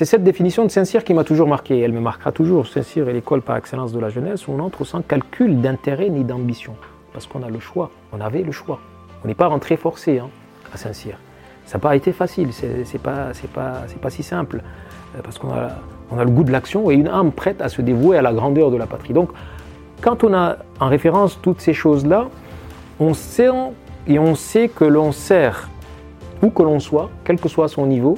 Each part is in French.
c'est cette définition de Saint-Cyr qui m'a toujours marqué. Elle me marquera toujours. Saint-Cyr est l'école par excellence de la jeunesse où on entre sans calcul d'intérêt ni d'ambition. Parce qu'on a le choix. On avait le choix. On n'est pas rentré forcé hein, à Saint-Cyr. Ça n'a pas été facile. C'est pas, pas, si simple. Euh, parce qu'on a, a le goût de l'action et une âme prête à se dévouer à la grandeur de la patrie. Donc, quand on a en référence toutes ces choses-là, on sait et on sait que l'on sert, où que l'on soit, quel que soit son niveau,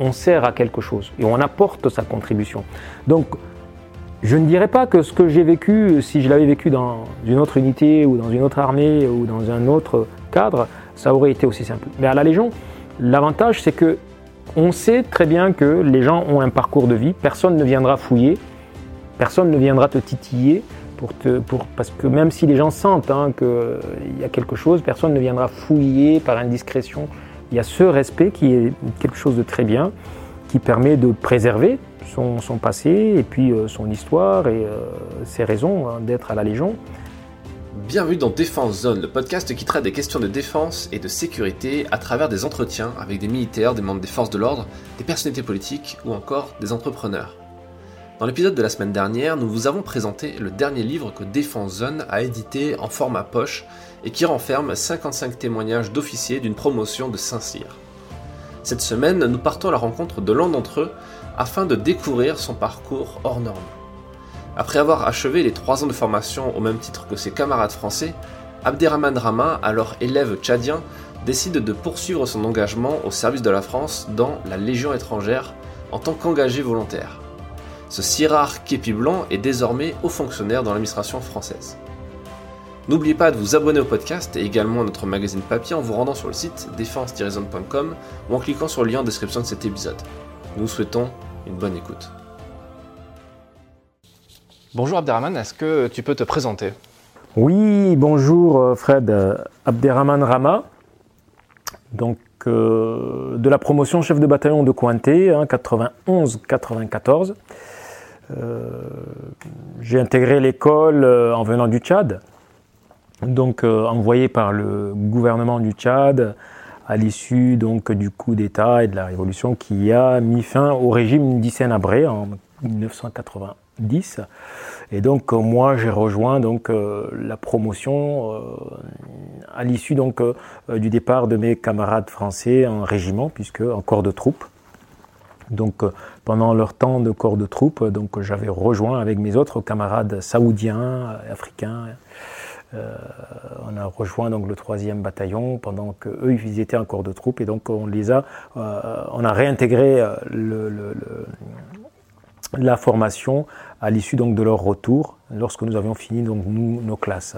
on sert à quelque chose et on apporte sa contribution. Donc, je ne dirais pas que ce que j'ai vécu, si je l'avais vécu dans une autre unité ou dans une autre armée ou dans un autre cadre, ça aurait été aussi simple. Mais à la Légion, l'avantage, c'est que on sait très bien que les gens ont un parcours de vie, personne ne viendra fouiller, personne ne viendra te titiller, parce que même si les gens sentent hein, qu'il y a quelque chose, personne ne viendra fouiller par indiscrétion. Il y a ce respect qui est quelque chose de très bien, qui permet de préserver son, passé et puis euh, son histoire et euh, ses raisons hein, d'être à la Légion. Bienvenue dans Défense Zone, le podcast qui traite des questions de défense et de sécurité à travers des entretiens avec des militaires, des membres des forces de l'ordre, des personnalités politiques ou encore des entrepreneurs. Dans l'épisode de la semaine dernière, nous vous avons présenté le dernier livre que Défense Zone a édité en format poche et qui renferme 55 témoignages d'officiers d'une promotion de Saint-Cyr. Cette semaine, nous partons à la rencontre de l'un d'entre eux afin de découvrir son parcours hors norme. Après avoir achevé les trois ans de formation au même titre que ses camarades français, Abderrahman Rama, alors élève tchadien, décide de poursuivre son engagement au service de la France dans la Légion étrangère en tant qu'engagé volontaire. Ce si rare képi blanc est désormais haut fonctionnaire dans l'administration française. N'oubliez pas de vous abonner au podcast et également à notre magazine papier en vous rendant sur le site défense-zone.com ou en cliquant sur le lien en description de cet épisode. Nous souhaitons une bonne écoute. Bonjour Abderrahman, est-ce que tu peux te présenter? Oui, bonjour euh, Fred. Euh, Abderrahman Rama, donc euh, de la promotion chef de bataillon de Cointé, 91-94. Hein, j'ai intégré l'école en venant du Tchad, donc envoyé par le gouvernement du Tchad à l'issue donc du coup d'État et de la révolution qui a mis fin au régime d'Hissène Abré en 1980. 10. Et donc euh, moi j'ai rejoint donc euh, la promotion euh, à l'issue donc du départ de mes camarades français en régiment puisque en corps de troupes. Donc pendant leur temps de corps de troupes, donc j'avais rejoint avec mes autres camarades saoudiens, africains. On a rejoint donc le troisième bataillon pendant que eux ils étaient en corps de troupes et donc on les a, on a réintégré le, la formation à l'issue donc de leur retour lorsque nous avions fini donc nous, nos classes.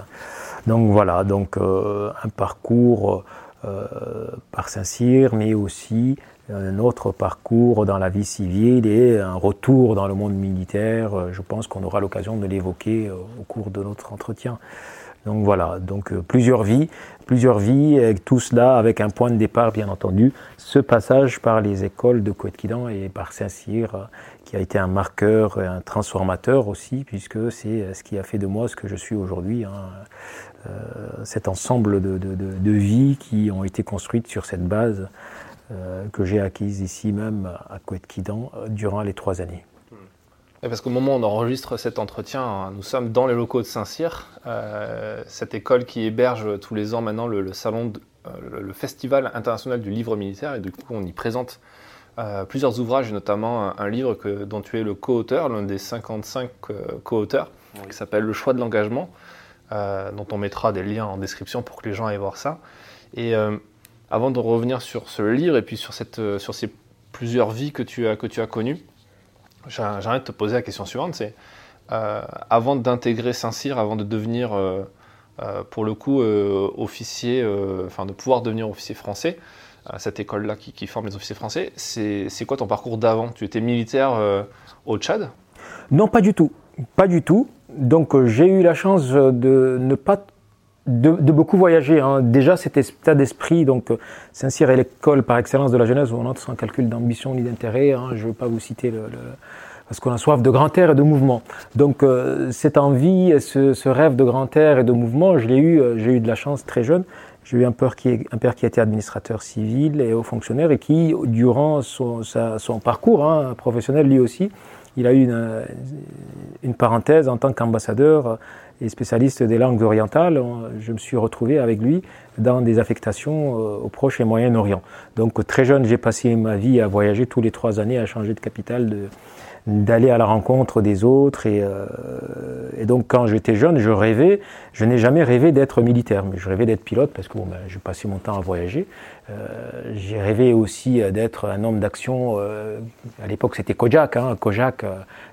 Donc voilà, donc euh, un parcours euh, par Saint-Cyr, mais aussi un autre parcours dans la vie civile et un retour dans le monde militaire. Je pense qu'on aura l'occasion de l'évoquer euh, au cours de notre entretien. Donc voilà, donc plusieurs vies, plusieurs vies, et tout cela avec un point de départ bien entendu, ce passage par les écoles de Coëtquidan et par Saint-Cyr qui a été un marqueur, un transformateur aussi, puisque c'est ce qui a fait de moi ce que je suis aujourd'hui. Hein. Euh, cet ensemble de, de, vies qui ont été construites sur cette base euh, que j'ai acquise ici même à Coët-Quidan euh, durant les trois années. Parce qu'au moment où on enregistre cet entretien, nous sommes dans les locaux de Saint-Cyr, cette école qui héberge tous les ans maintenant le, salon, le, Festival international du livre militaire, et du coup on y présente euh, plusieurs ouvrages, notamment un, livre que, dont tu es le co-auteur, l'un des 55 euh, co-auteurs, qui s'appelle Le choix de l'engagement, euh, dont on mettra des liens en description pour que les gens aillent voir ça. Et avant de revenir sur ce livre et puis sur, cette, sur ces plusieurs vies que tu as, que tu as connues, j'aimerais te poser la question suivante, c'est avant d'intégrer Saint-Cyr, avant de devenir pour le coup officier, enfin de pouvoir devenir officier français, cette école-là qui, forme les officiers français. C'est quoi ton parcours d'avant? Tu étais militaire euh, au Tchad? Non, pas du tout. Pas du tout. Donc euh, j'ai eu la chance de ne pas de, beaucoup voyager. Hein. Déjà cet état d'esprit, donc euh, Saint-Cyr est l'école par excellence de la jeunesse où on entre sans calcul d'ambition ni d'intérêt. Hein. Je ne veux pas vous citer le, parce qu'on a soif de grand air et de mouvement. Donc cette envie, ce, ce, rêve de grand air et de mouvement, je l'ai eu, j'ai eu de la chance très jeune J'ai eu un père, qui, un père qui était administrateur civil et haut fonctionnaire et qui, durant son, parcours hein, professionnel, lui aussi, il a eu une, une parenthèse en tant qu'ambassadeur et spécialiste des langues orientales. Je me suis retrouvé avec lui dans des affectations euh, au Proche et Moyen-Orient. Donc très jeune, j'ai passé ma vie à voyager tous les trois années, à changer de capitale, d'aller à la rencontre des autres. Et, euh, et donc quand j'étais jeune, je rêvais, je n'ai jamais rêvé d'être militaire, mais je rêvais d'être pilote parce que bon, ben, je passais mon temps à voyager. Euh, j'ai rêvé aussi d'être un homme d'action. À l'époque, c'était Kojak, hein, Kojak,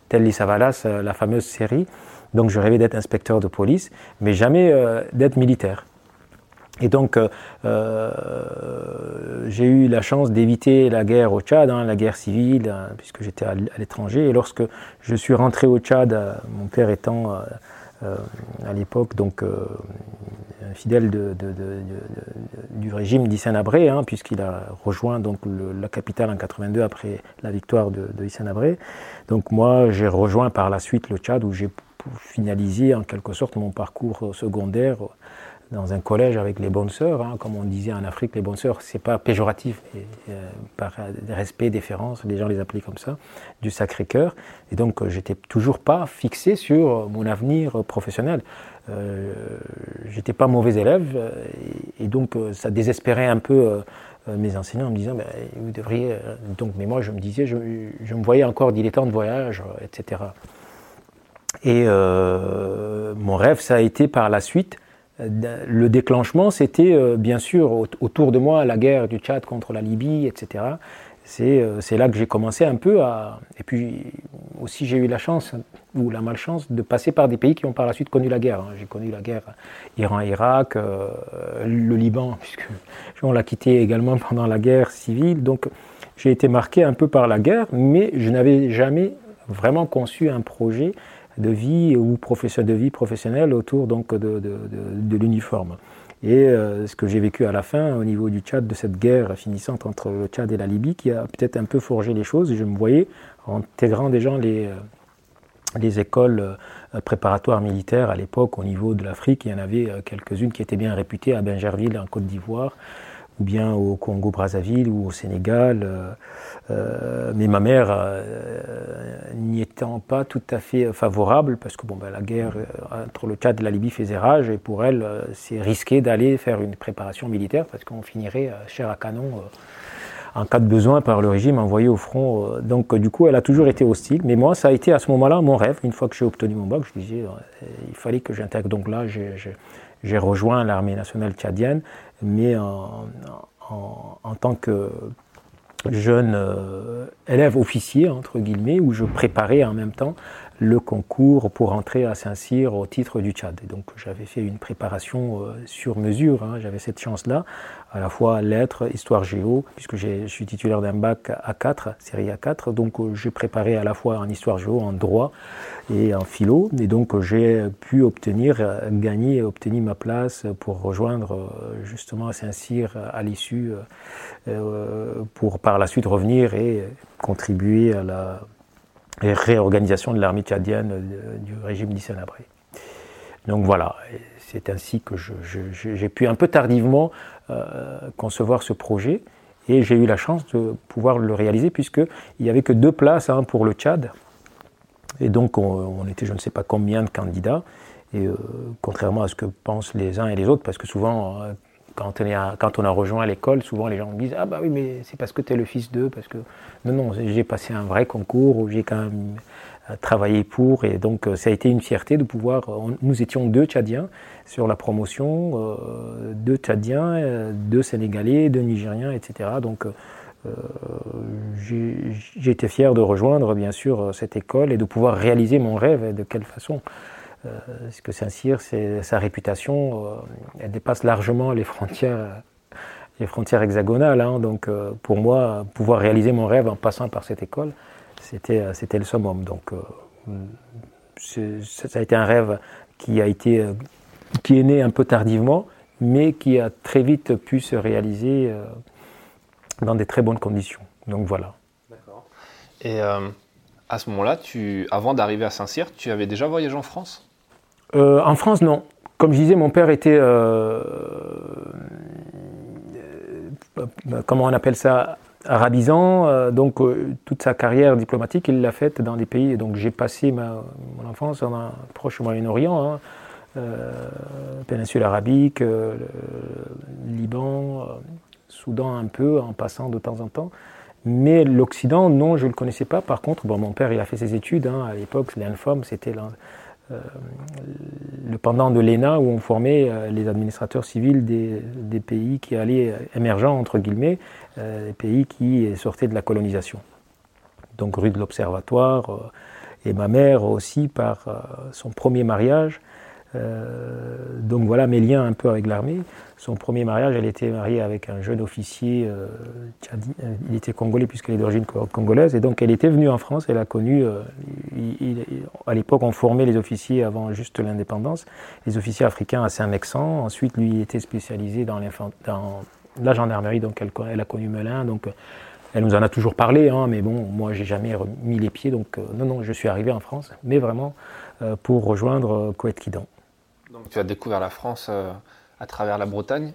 Telly Savalas, la fameuse série. Donc je rêvais d'être inspecteur de police, mais jamais d'être militaire. Et donc, euh, euh, j'ai eu la chance d'éviter la guerre au Tchad, hein, la guerre civile, hein, puisque j'étais à, l'étranger. Et lorsque je suis rentré au Tchad, euh, mon père étant à l'époque donc un fidèle du régime d'Hissène Abré, hein, puisqu'il a rejoint donc la capitale en 82 après la victoire de Abré. Donc moi, j'ai rejoint par la suite le Tchad où j'ai finalisé en quelque sorte mon parcours secondaire dans un collège avec les bonnes sœurs, hein, comme on disait en Afrique, les bonnes sœurs, c'est pas péjoratif, euh, par respect, déférence, les gens les appelaient comme ça, du Sacré-Cœur. Et donc, euh, j'étais toujours pas fixé sur mon avenir professionnel. Euh, j'étais pas mauvais élève, et, donc ça désespérait un peu mes enseignants en me disant, vous devriez. Donc, mais moi, je me disais, je, me voyais encore dilettant de voyage, etc. Et mon rêve, ça a été par la suite le déclenchement, c'était euh, bien sûr autour de moi la guerre du Tchad contre la Libye, etc. Euh, c'est là que j'ai commencé un peu à... Et puis aussi j'ai eu la chance, ou la malchance, de passer par des pays qui ont par la suite connu la guerre. Hein. J'ai connu la guerre Iran-Irak, euh, le Liban, puisque on l'a quitté également pendant la guerre civile. Donc j'ai été marqué un peu par la guerre, mais je n'avais jamais vraiment conçu un projet de vie ou de vie professionnelle autour donc de, de, l'uniforme. Et euh, ce que j'ai vécu à la fin au niveau du Tchad, de cette guerre finissante entre le Tchad et la Libye, qui a peut-être un peu forgé les choses. Je me voyais intégrant déjà les, euh, les écoles euh, préparatoires militaires à l'époque au niveau de l'Afrique. Il y en avait quelques-unes qui étaient bien réputées à Bingerville, en Côte d'Ivoire, ou bien au Congo-Brazzaville ou au Sénégal. Euh, mais ma mère, euh, n'y étant pas tout à fait favorable, parce que bon, ben, la guerre euh, entre le Tchad et la Libye faisait rage, et pour elle, c'est risqué d'aller faire une préparation militaire, parce qu'on finirait chair à canon en cas de besoin par le régime envoyé au front. Donc du coup, elle a toujours été hostile. Mais moi, ça a été à ce moment-là mon rêve. Une fois que j'ai obtenu mon bac, je disais, il fallait que j'intègre. Donc là, j'ai rejoint l'armée nationale tchadienne, mais en, tant que jeune euh, élève officier, entre guillemets, où je préparais en même temps le concours pour entrer à Saint-Cyr au titre du Tchad. Et donc j'avais fait une préparation euh, sur mesure, hein. j'avais cette chance-là, à la fois lettres, histoire géo, puisque je suis titulaire d'un bac A4, série A4, donc euh, j'ai préparé à la fois en histoire géo, en droit et en philo, et donc j'ai pu obtenir, gagner obtenir ma place pour rejoindre justement Saint-Cyr à l'issue, pour par la suite revenir et contribuer à la réorganisation de l'armée tchadienne euh, du régime d'Hissène. Donc voilà, c'est ainsi que j'ai pu un peu tardivement euh, concevoir ce projet et j'ai eu la chance de pouvoir le réaliser puisqu'il n'y avait que deux places hein, pour le Tchad. Et donc on, était je ne sais pas combien de candidats. Et euh, contrairement à ce que pensent les uns et les autres, parce que souvent quand on, a, rejoint l'école, souvent les gens me disent Ah bah oui, mais c'est parce que tu es le fils d'eux, parce que. Non, non, j'ai passé un vrai concours où j'ai quand même euh, travaillé pour, et donc euh, ça a été une fierté de pouvoir. Nous étions deux Tchadiens sur la promotion, euh, deux Tchadiens, deux Sénégalais, deux Nigériens, etc. Donc j'ai été fier de rejoindre, bien sûr, cette école et de pouvoir réaliser mon rêve et de quelle façon. Euh, parce que Saint-Cyr, sa réputation, euh, elle dépasse largement les frontières, les frontières hexagonales. Hein. donc euh, pour moi, pouvoir réaliser mon rêve en passant par cette école, c'était, le summum. Donc ça a été un rêve qui a été, qui est né un peu tardivement, mais qui a très vite pu se réaliser dans des très bonnes conditions. Donc voilà. D'accord. Et à ce moment-là, avant d'arriver à Saint-Cyr, tu avais déjà voyagé en France? Euh, en France, non. comme je disais, mon père était, comment on appelle ça, arabisant. donc toute sa carrière diplomatique, il l'a faite dans des pays. Donc j'ai passé ma, mon enfance un proche Moyen-Orient. Hein. péninsule arabique, Liban, Soudan un peu, en passant de temps en temps. Mais l'Occident, non, je ne le connaissais pas. Par contre, bon, mon père, il a fait ses études. Hein, à l'époque, l'INFOM, c'était euh, le pendant de l'ENA où on formait euh, les administrateurs civils des, pays qui allaient émergents, entre guillemets, euh, des pays qui sortaient de la colonisation. Donc rue de l'Observatoire. et ma mère aussi, par son premier mariage, euh, donc voilà mes liens un peu avec l'armée. Son premier mariage, elle était mariée avec un jeune officier, euh, euh, il était congolais puisqu'elle est d'origine congolaise, et donc elle était venue en France, elle a connu, à l'époque on formait les officiers avant juste l'indépendance, les officiers africains à Saint-Mexan, ensuite lui était spécialisé dans, dans la gendarmerie, donc elle, elle, a connu Melun, donc elle nous en a toujours parlé, hein, mais bon, moi j'ai jamais mis les pieds, donc non, non, je suis arrivé en France, mais vraiment pour rejoindre Coët-Quidan. Donc tu as découvert la France euh, à travers la Bretagne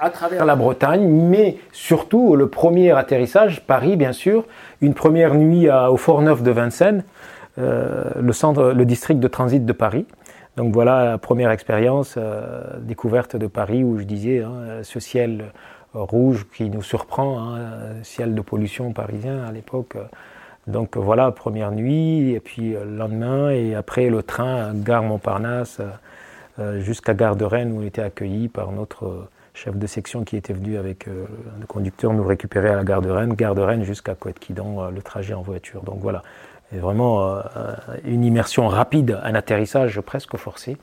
À travers la Bretagne, mais surtout le premier atterrissage, Paris bien sûr, une première nuit au Fort Neuf de Vincennes, euh, le, centre, le district de transit de Paris. Donc voilà la première expérience euh, découverte de Paris où je disais hein, ce ciel rouge qui nous surprend, hein, ciel de pollution parisien à l'époque. Donc voilà, première nuit, et puis le lendemain, et après le train, gare Montparnasse, euh, jusqu'à Gare de Rennes où on était accueillis par notre euh, chef de section qui était venu avec euh, le conducteur nous récupérer à la Gare de Rennes, Gare de Rennes jusqu'à Coët-Quidan, le trajet en voiture. Donc voilà, et vraiment une immersion rapide, un atterrissage presque forcé.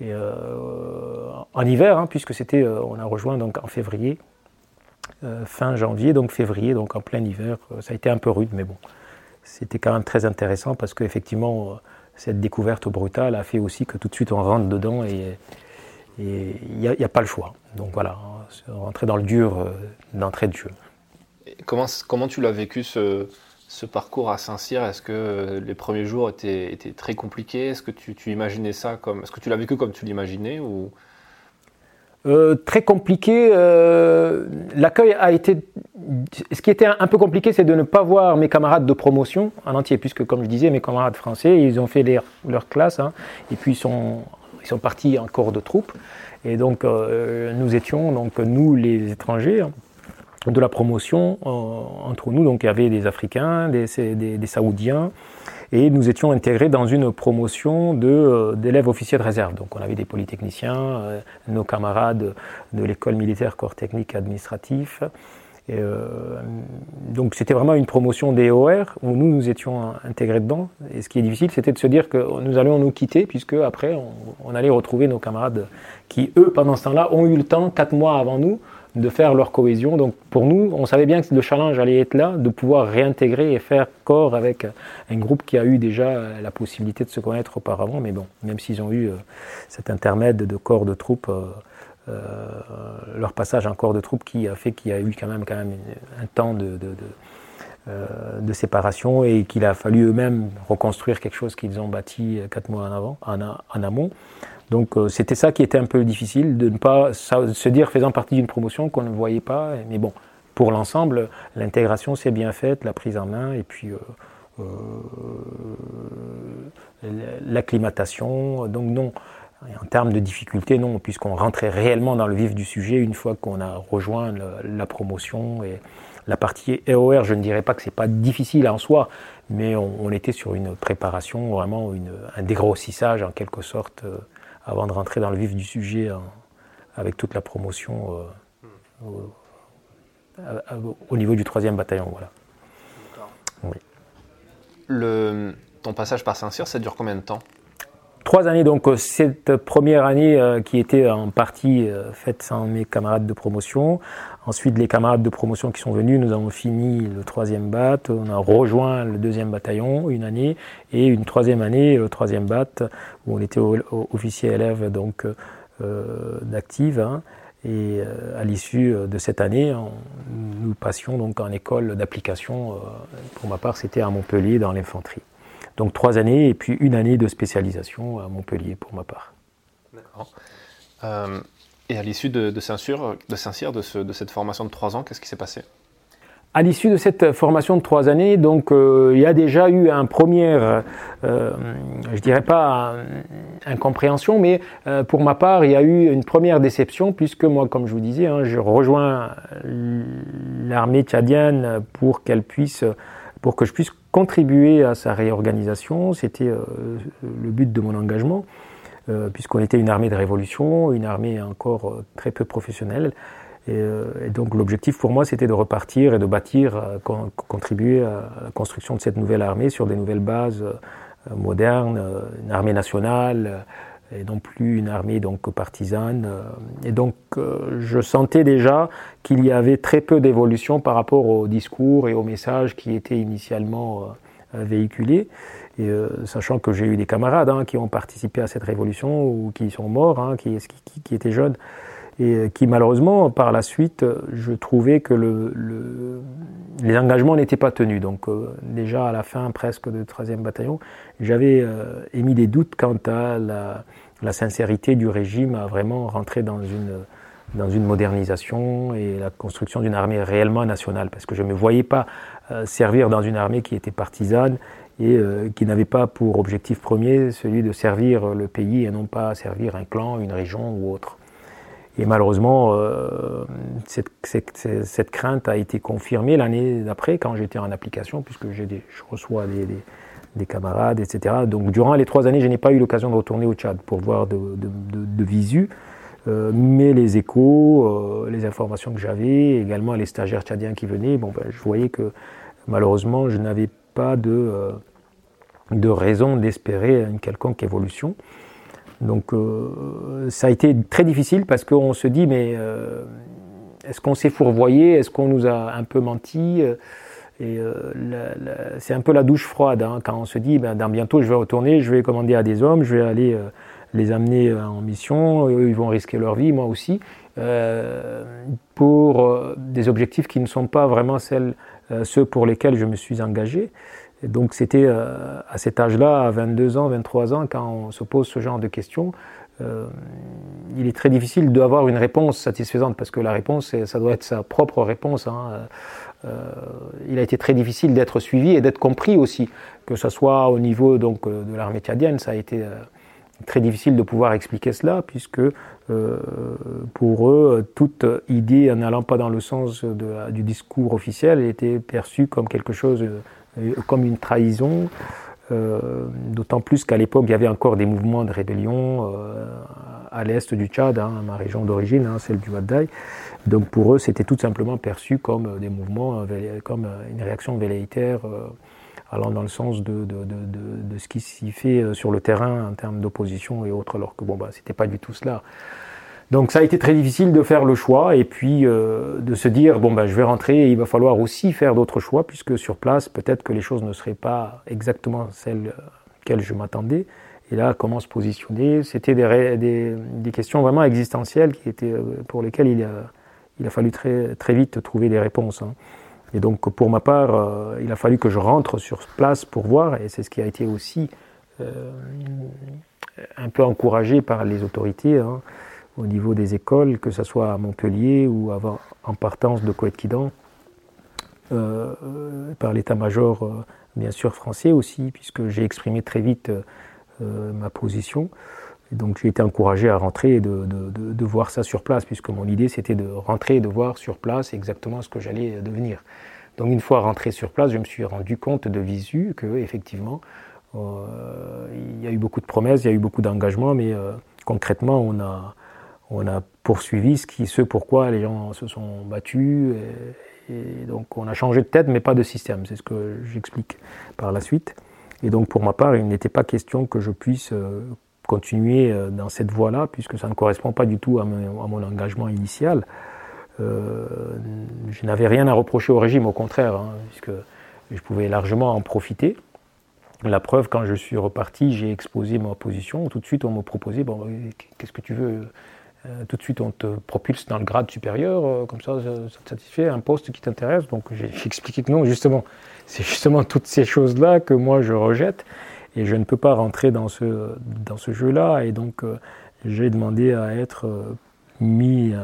Et, en hiver, hein, puisque c'était, on a rejoint donc en février, fin janvier, donc février, donc en plein hiver. ça a été un peu rude, mais bon, c'était quand même très intéressant parce qu'effectivement, cette découverte brutale a fait aussi que tout de suite on rentre dedans et il n'y a, pas le choix. Donc voilà, rentrer dans le dur euh, d'entrée de jeu. comment, comment tu l'as vécu ce, parcours à Saint-Cyr? Est-ce que les premiers jours étaient, étaient très compliqués? Est-ce que tu, tu, imaginais ça comme. Est-ce que tu l'as vécu comme tu l'imaginais ou... Euh, très compliqué. Euh, l'accueil a été. Ce qui était un peu compliqué, c'est de ne pas voir mes camarades de promotion en entier, puisque, comme je disais, mes camarades français, ils ont fait leur classe, hein, et puis ils sont, ils sont partis en corps de troupes. Et donc, euh, nous étions, donc, nous, les étrangers, hein, de la promotion entre nous. Donc, il y avait des Africains, des Saoudiens, et nous étions intégrés dans une promotion euh, d'élèves officiers de réserve. Donc on avait des polytechniciens, euh, nos camarades de l'école militaire corps technique administratif. Et euh, donc c'était vraiment une promotion des OR où nous nous étions intégrés dedans. Et ce qui est difficile, c'était de se dire que nous allions nous quitter puisque après on, on allait retrouver nos camarades qui eux pendant ce temps-là ont eu le temps quatre mois avant nous de faire leur cohésion. Donc pour nous, on savait bien que le challenge allait être là, de pouvoir réintégrer et faire corps avec un groupe qui a eu déjà la possibilité de se connaître auparavant. Mais bon, même s'ils ont eu euh, cet intermède de corps de troupes, euh, euh, leur passage en corps de troupes qui a fait qu'il y a eu quand même, un temps de, séparation et qu'il a fallu eux-mêmes reconstruire quelque chose qu'ils ont bâti quatre mois avant, en amont. Donc euh, c'était ça qui était un peu difficile, de ne pas se dire faisant partie d'une promotion qu'on ne voyait pas. Mais bon, pour l'ensemble, l'intégration s'est bien faite, la prise en main, et puis euh, euh, l'acclimatation. Donc non, en termes de difficulté, non, puisqu'on rentrait réellement dans le vif du sujet une fois qu'on a rejoint la promotion et la partie EOR, je ne dirais pas que c'est pas difficile en soi, mais on, était sur une préparation, vraiment un dégrossissage en quelque sorte avant de rentrer dans le vif du sujet hein, avec toute la promotion euh, au, niveau du troisième bataillon. Voilà. Le, ton passage par Saint-Cyr, ça dure combien de temps? Trois années, donc euh, cette première année euh, qui était en partie faite sans mes camarades de promotion. Ensuite, les camarades de promotion qui sont venus, nous avons fini le troisième bat, on a rejoint le deuxième bataillon une année, et une troisième année, le troisième bat, où on était officier élève donc euh, d'active. Hein. et euh, à l'issue de cette année, nous passions donc en école d'application. Euh, pour ma part, c'était à Montpellier dans l'infanterie. Donc trois années et puis une année de spécialisation à Montpellier pour ma part. D'accord. Et à l'issue de, de Saint-Cyr, de, Saint de, cette formation de trois ans, qu'est-ce qui s'est passé? À l'issue de cette formation de trois années, donc euh, il y a déjà eu un premier, euh, je dirais pas incompréhension, mais euh, pour ma part, il y a eu une première déception puisque moi, comme je vous disais, hein, je rejoins l'armée tchadienne pour qu'elle puisse, pour que je puisse contribuer à sa réorganisation. C'était euh, le but de mon engagement, puisqu'on était une armée de révolution, une armée encore très peu professionnelle. Euh, et, donc l'objectif pour moi, c'était de repartir et de bâtir, euh, contribuer à la construction de cette nouvelle armée sur des nouvelles bases euh, modernes, une armée nationale et non plus une armée donc partisane. Et donc je sentais déjà qu'il y avait très peu d'évolution par rapport au discours et aux messages qui étaient initialement véhiculés. Et sachant que j'ai eu des camarades hein, qui ont participé à cette révolution ou qui sont morts, hein, qui, étaient jeunes, et qui malheureusement, par la suite, je trouvais que le, les engagements n'étaient pas tenus. Donc euh, déjà à la fin presque du 13e bataillon, j'avais euh, émis des doutes quant à la, sincérité du régime à vraiment rentrer dans une, dans une modernisation et la construction d'une armée réellement nationale, parce que je ne me voyais pas euh, servir dans une armée qui était partisane et qui n'avait pas pour objectif premier celui de servir le pays et non pas servir un clan, une région ou autre. Et malheureusement, euh, cette, crainte a été confirmée l'année d'après quand j'étais en application, puisque je reçois des, des, des, camarades, etc. Donc durant les trois années, je n'ai pas eu l'occasion de retourner au Tchad pour voir de, visu. Euh, mais les échos, euh, les informations que j'avais, également les stagiaires tchadiens qui venaient, bon, ben, je voyais que malheureusement, je n'avais pas de, euh, de raison d'espérer une quelconque évolution. Donc euh, ça a été très difficile parce qu'on se dit mais euh, est-ce qu'on s'est fourvoyé? Est-ce qu'on nous a un peu menti? Et euh, c'est un peu la douche froide hein, quand on se dit ben, dans bientôt je vais retourner, je vais commander à des hommes, je vais aller les amener en mission, eux ils vont risquer leur vie, moi aussi, pour des objectifs qui ne sont pas vraiment ceux pour lesquels je me suis engagé. Et donc c'était euh, à cet âge-là, à 22 ans, 23 ans, quand on se pose ce genre de questions, euh, il est très difficile d'avoir une réponse satisfaisante parce que la réponse, ça doit être sa propre réponse. Hein. Euh, il a été très difficile d'être suivi et d'être compris aussi, que ce soit au niveau donc de l'armée tchadienne, ça a été très difficile de pouvoir expliquer cela puisque pour eux, toute idée n'allant pas dans le sens du discours officiel était perçue comme quelque chose comme une trahison, euh, d'autant plus qu'à l'époque, il y avait encore des mouvements de rébellion euh, à l'est du Tchad, hein, ma région d'origine, hein, celle du Wadaï. Donc pour eux, c'était tout simplement perçu comme des mouvements, comme une réaction velléitaire allant dans le sens de, de, de, de ce qui s'y fait sur le terrain en termes d'opposition et autres, alors que bon, bah, c'était pas du tout cela. Donc ça a été très difficile de faire le choix et puis euh, de se dire bon ben je vais rentrer et il va falloir aussi faire d'autres choix puisque sur place peut-être que les choses ne seraient pas exactement celles auxquelles je m'attendais. Et là comment se positionner? C'était des, des, des, questions vraiment existentielles qui étaient euh, pour lesquelles il a, il a fallu très très vite trouver des réponses. Hein. Et donc pour ma part euh, il a fallu que je rentre sur place pour voir et c'est ce qui a été aussi euh, un peu encouragé par les autorités. Hein au niveau des écoles, que ce soit à Montpellier ou en partance de Coët-Quidan, euh, par l'état-major, euh, bien sûr, français aussi, puisque j'ai exprimé très vite euh, ma position. Donc j'ai été encouragé à rentrer et de, de, voir ça sur place, puisque mon idée c'était de rentrer et de voir sur place exactement ce que j'allais devenir. Donc une fois rentré sur place, je me suis rendu compte de visu que effectivement il y a eu beaucoup de promesses, il y a eu beaucoup d'engagements, mais concrètement on a on a poursuivi ce, qui, ce pourquoi les gens se sont battus. Donc on a changé de tête, mais pas de système. C'est ce que j'explique par la suite. Et donc pour ma part, il n'était pas question que je puisse euh, continuer euh, dans cette voie-là, puisque ça ne correspond pas du tout à mon, engagement initial. Euh, je n'avais rien à reprocher au régime, au contraire, hein, puisque je pouvais largement en profiter. La preuve, quand je suis reparti, j'ai exposé ma position. Tout de suite, on me proposait bon, qu'est-ce que tu veux? Euh, tout de suite on te propulse dans le grade supérieur, euh, comme ça, ça, te satisfait, un poste qui t'intéresse. Donc j'ai expliqué que non, justement, c'est justement toutes ces choses-là que moi je rejette et je ne peux pas rentrer dans ce, dans ce jeu-là. Et donc euh, j'ai demandé à être mis,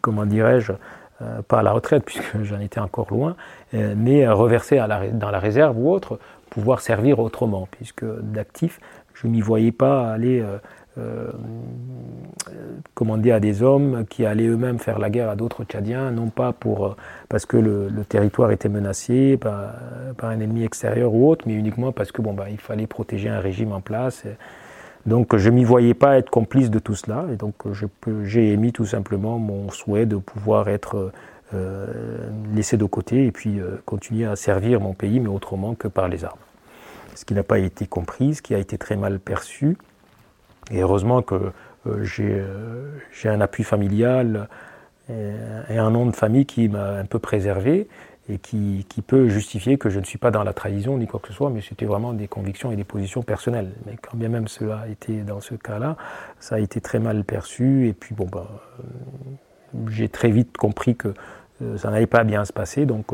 comment dirais-je, pas à la retraite puisque j'en étais encore loin, mais reversé dans la réserve ou autre, pouvoir servir autrement, puisque d'actif, je ne m'y voyais pas aller euh, commander à des hommes qui allaient eux-mêmes faire la guerre à d'autres Tchadiens, non pas pour, euh, parce que le, territoire était menacé par, un ennemi extérieur ou autre, mais uniquement parce que bon, bah, il fallait protéger un régime en place. Donc je ne m'y voyais pas être complice de tout cela, et donc j'ai émis tout simplement mon souhait de pouvoir être euh, laissé de côté et puis continuer à servir mon pays, mais autrement que par les armes. Ce qui n'a pas été compris, ce qui a été très mal perçu. Et heureusement que euh, euh, j'ai un appui familial et, un nom de famille qui m'a un peu préservé et qui, peut justifier que je ne suis pas dans la trahison ni quoi que ce soit, mais c'était vraiment des convictions et des positions personnelles. Mais quand bien même cela a été dans ce cas-là, ça a été très mal perçu. Et puis bon, bah, euh, j'ai très vite compris que ça n'allait pas bien se passer, donc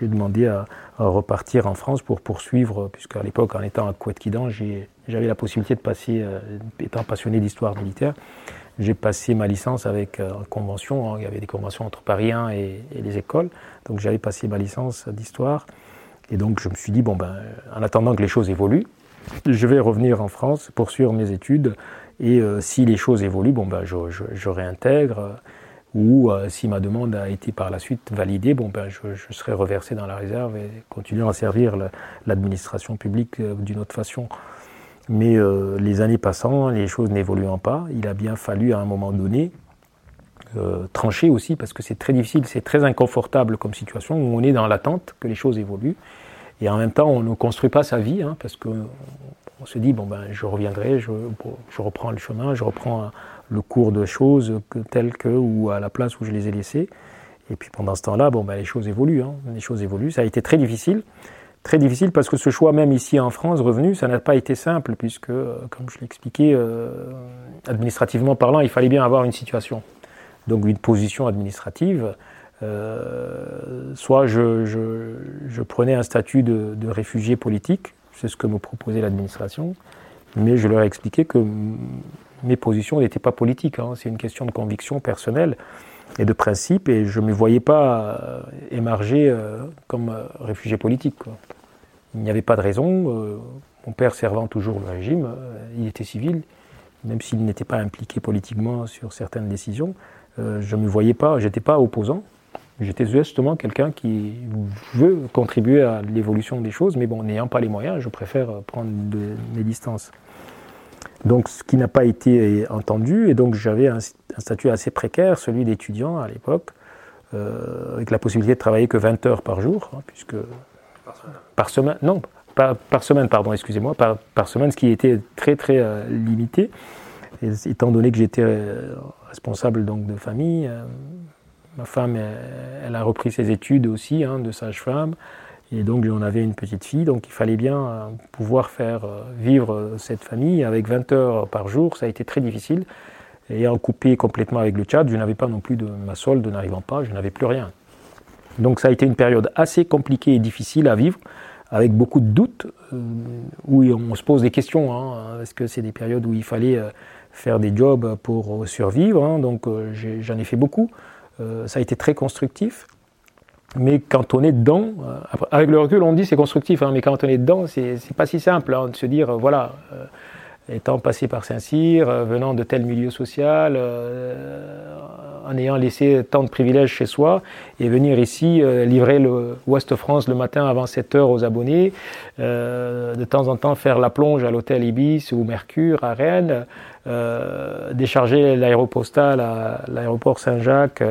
j'ai demandé à, repartir en France pour poursuivre, puisqu'à l'époque, en étant à Kouetkidan, j'avais la possibilité de passer, euh, étant passionné d'histoire militaire, j'ai passé ma licence avec euh, convention, hein. il y avait des conventions entre Paris 1 et, les écoles, donc j'avais passé ma licence d'histoire, et donc je me suis dit, bon ben, en attendant que les choses évoluent, je vais revenir en France, poursuivre mes études, et euh, si les choses évoluent, bon ben, je, je réintègre ou euh, si ma demande a été par la suite validée, bon, ben, je, je serai reversé dans la réserve et continuer à servir l'administration publique euh, d'une autre façon. Mais euh, les années passant, les choses n'évoluant pas, il a bien fallu à un moment donné trancher aussi parce que c'est très difficile, c'est très inconfortable comme situation où on est dans l'attente que les choses évoluent et en même temps on ne construit pas sa vie hein, parce qu'on on se dit bon ben je reviendrai, je, reprends le chemin, je reprends le cours de choses telles que ou à la place où je les ai laissées. Et puis pendant ce temps-là, bon, ben, les choses évoluent. Hein. Les choses évoluent. Ça a été très difficile. Très difficile parce que ce choix, même ici en France, revenu, ça n'a pas été simple, puisque, euh, comme je l'ai expliqué, euh, administrativement parlant, il fallait bien avoir une situation. Donc une position administrative. Euh, soit je, prenais un statut de, réfugié politique, c'est ce que me proposait l'administration, mais je leur ai expliqué que mes positions n'étaient pas politiques. Hein. C'est une question de conviction personnelle et de principe, et je ne me voyais pas émarger comme réfugié politique. Il n'y avait pas de raison. mon père servant toujours le régime, il était civil, même s'il n'était pas impliqué politiquement sur certaines décisions. je ne me voyais pas, j'étais pas opposant. J'étais justement quelqu'un qui veut contribuer à l'évolution des choses, mais bon, n'ayant pas les moyens, je préfère prendre mes distances. Donc, ce qui n'a pas été entendu, et donc j'avais un, statut assez précaire, celui d'étudiant à l'époque, euh, avec la possibilité de travailler que 20 heures par jour, hein, puisque par semaine, non, pas par semaine, pardon, excusez-moi, par, par, semaine, ce qui était très très euh, limité, étant donné que j'étais euh, responsable donc de famille. ma femme, elle, a repris ses études aussi hein, de sage-femme. Et donc on avait une petite fille, donc il fallait bien euh, pouvoir faire euh, vivre euh, cette famille avec 20 heures par jour. Ça a été très difficile. Et en coupé complètement avec le Tchad, je n'avais pas non plus de ma solde n'arrivant pas, je n'avais plus rien. Donc ça a été une période assez compliquée et difficile à vivre, avec beaucoup de doutes, où on se pose des questions. Hein, Est-ce que c'est des périodes où il fallait faire des jobs pour survivre hein, Donc j'en ai fait beaucoup. ça a été très constructif. Mais quand on est dedans, euh, avec le recul, on dit c'est constructif, hein, mais quand on est dedans, c'est pas si simple de se dire, euh, voilà, euh, étant passé par Saint-Cyr, venant de tel milieu social, en ayant laissé tant de privilèges chez soi, et venir ici livrer le Ouest France le matin avant 7 heures aux abonnés, de temps en temps faire la plonge à l'hôtel Ibis ou Mercure à Rennes, décharger l'aéropostale à l'aéroport Saint-Jacques.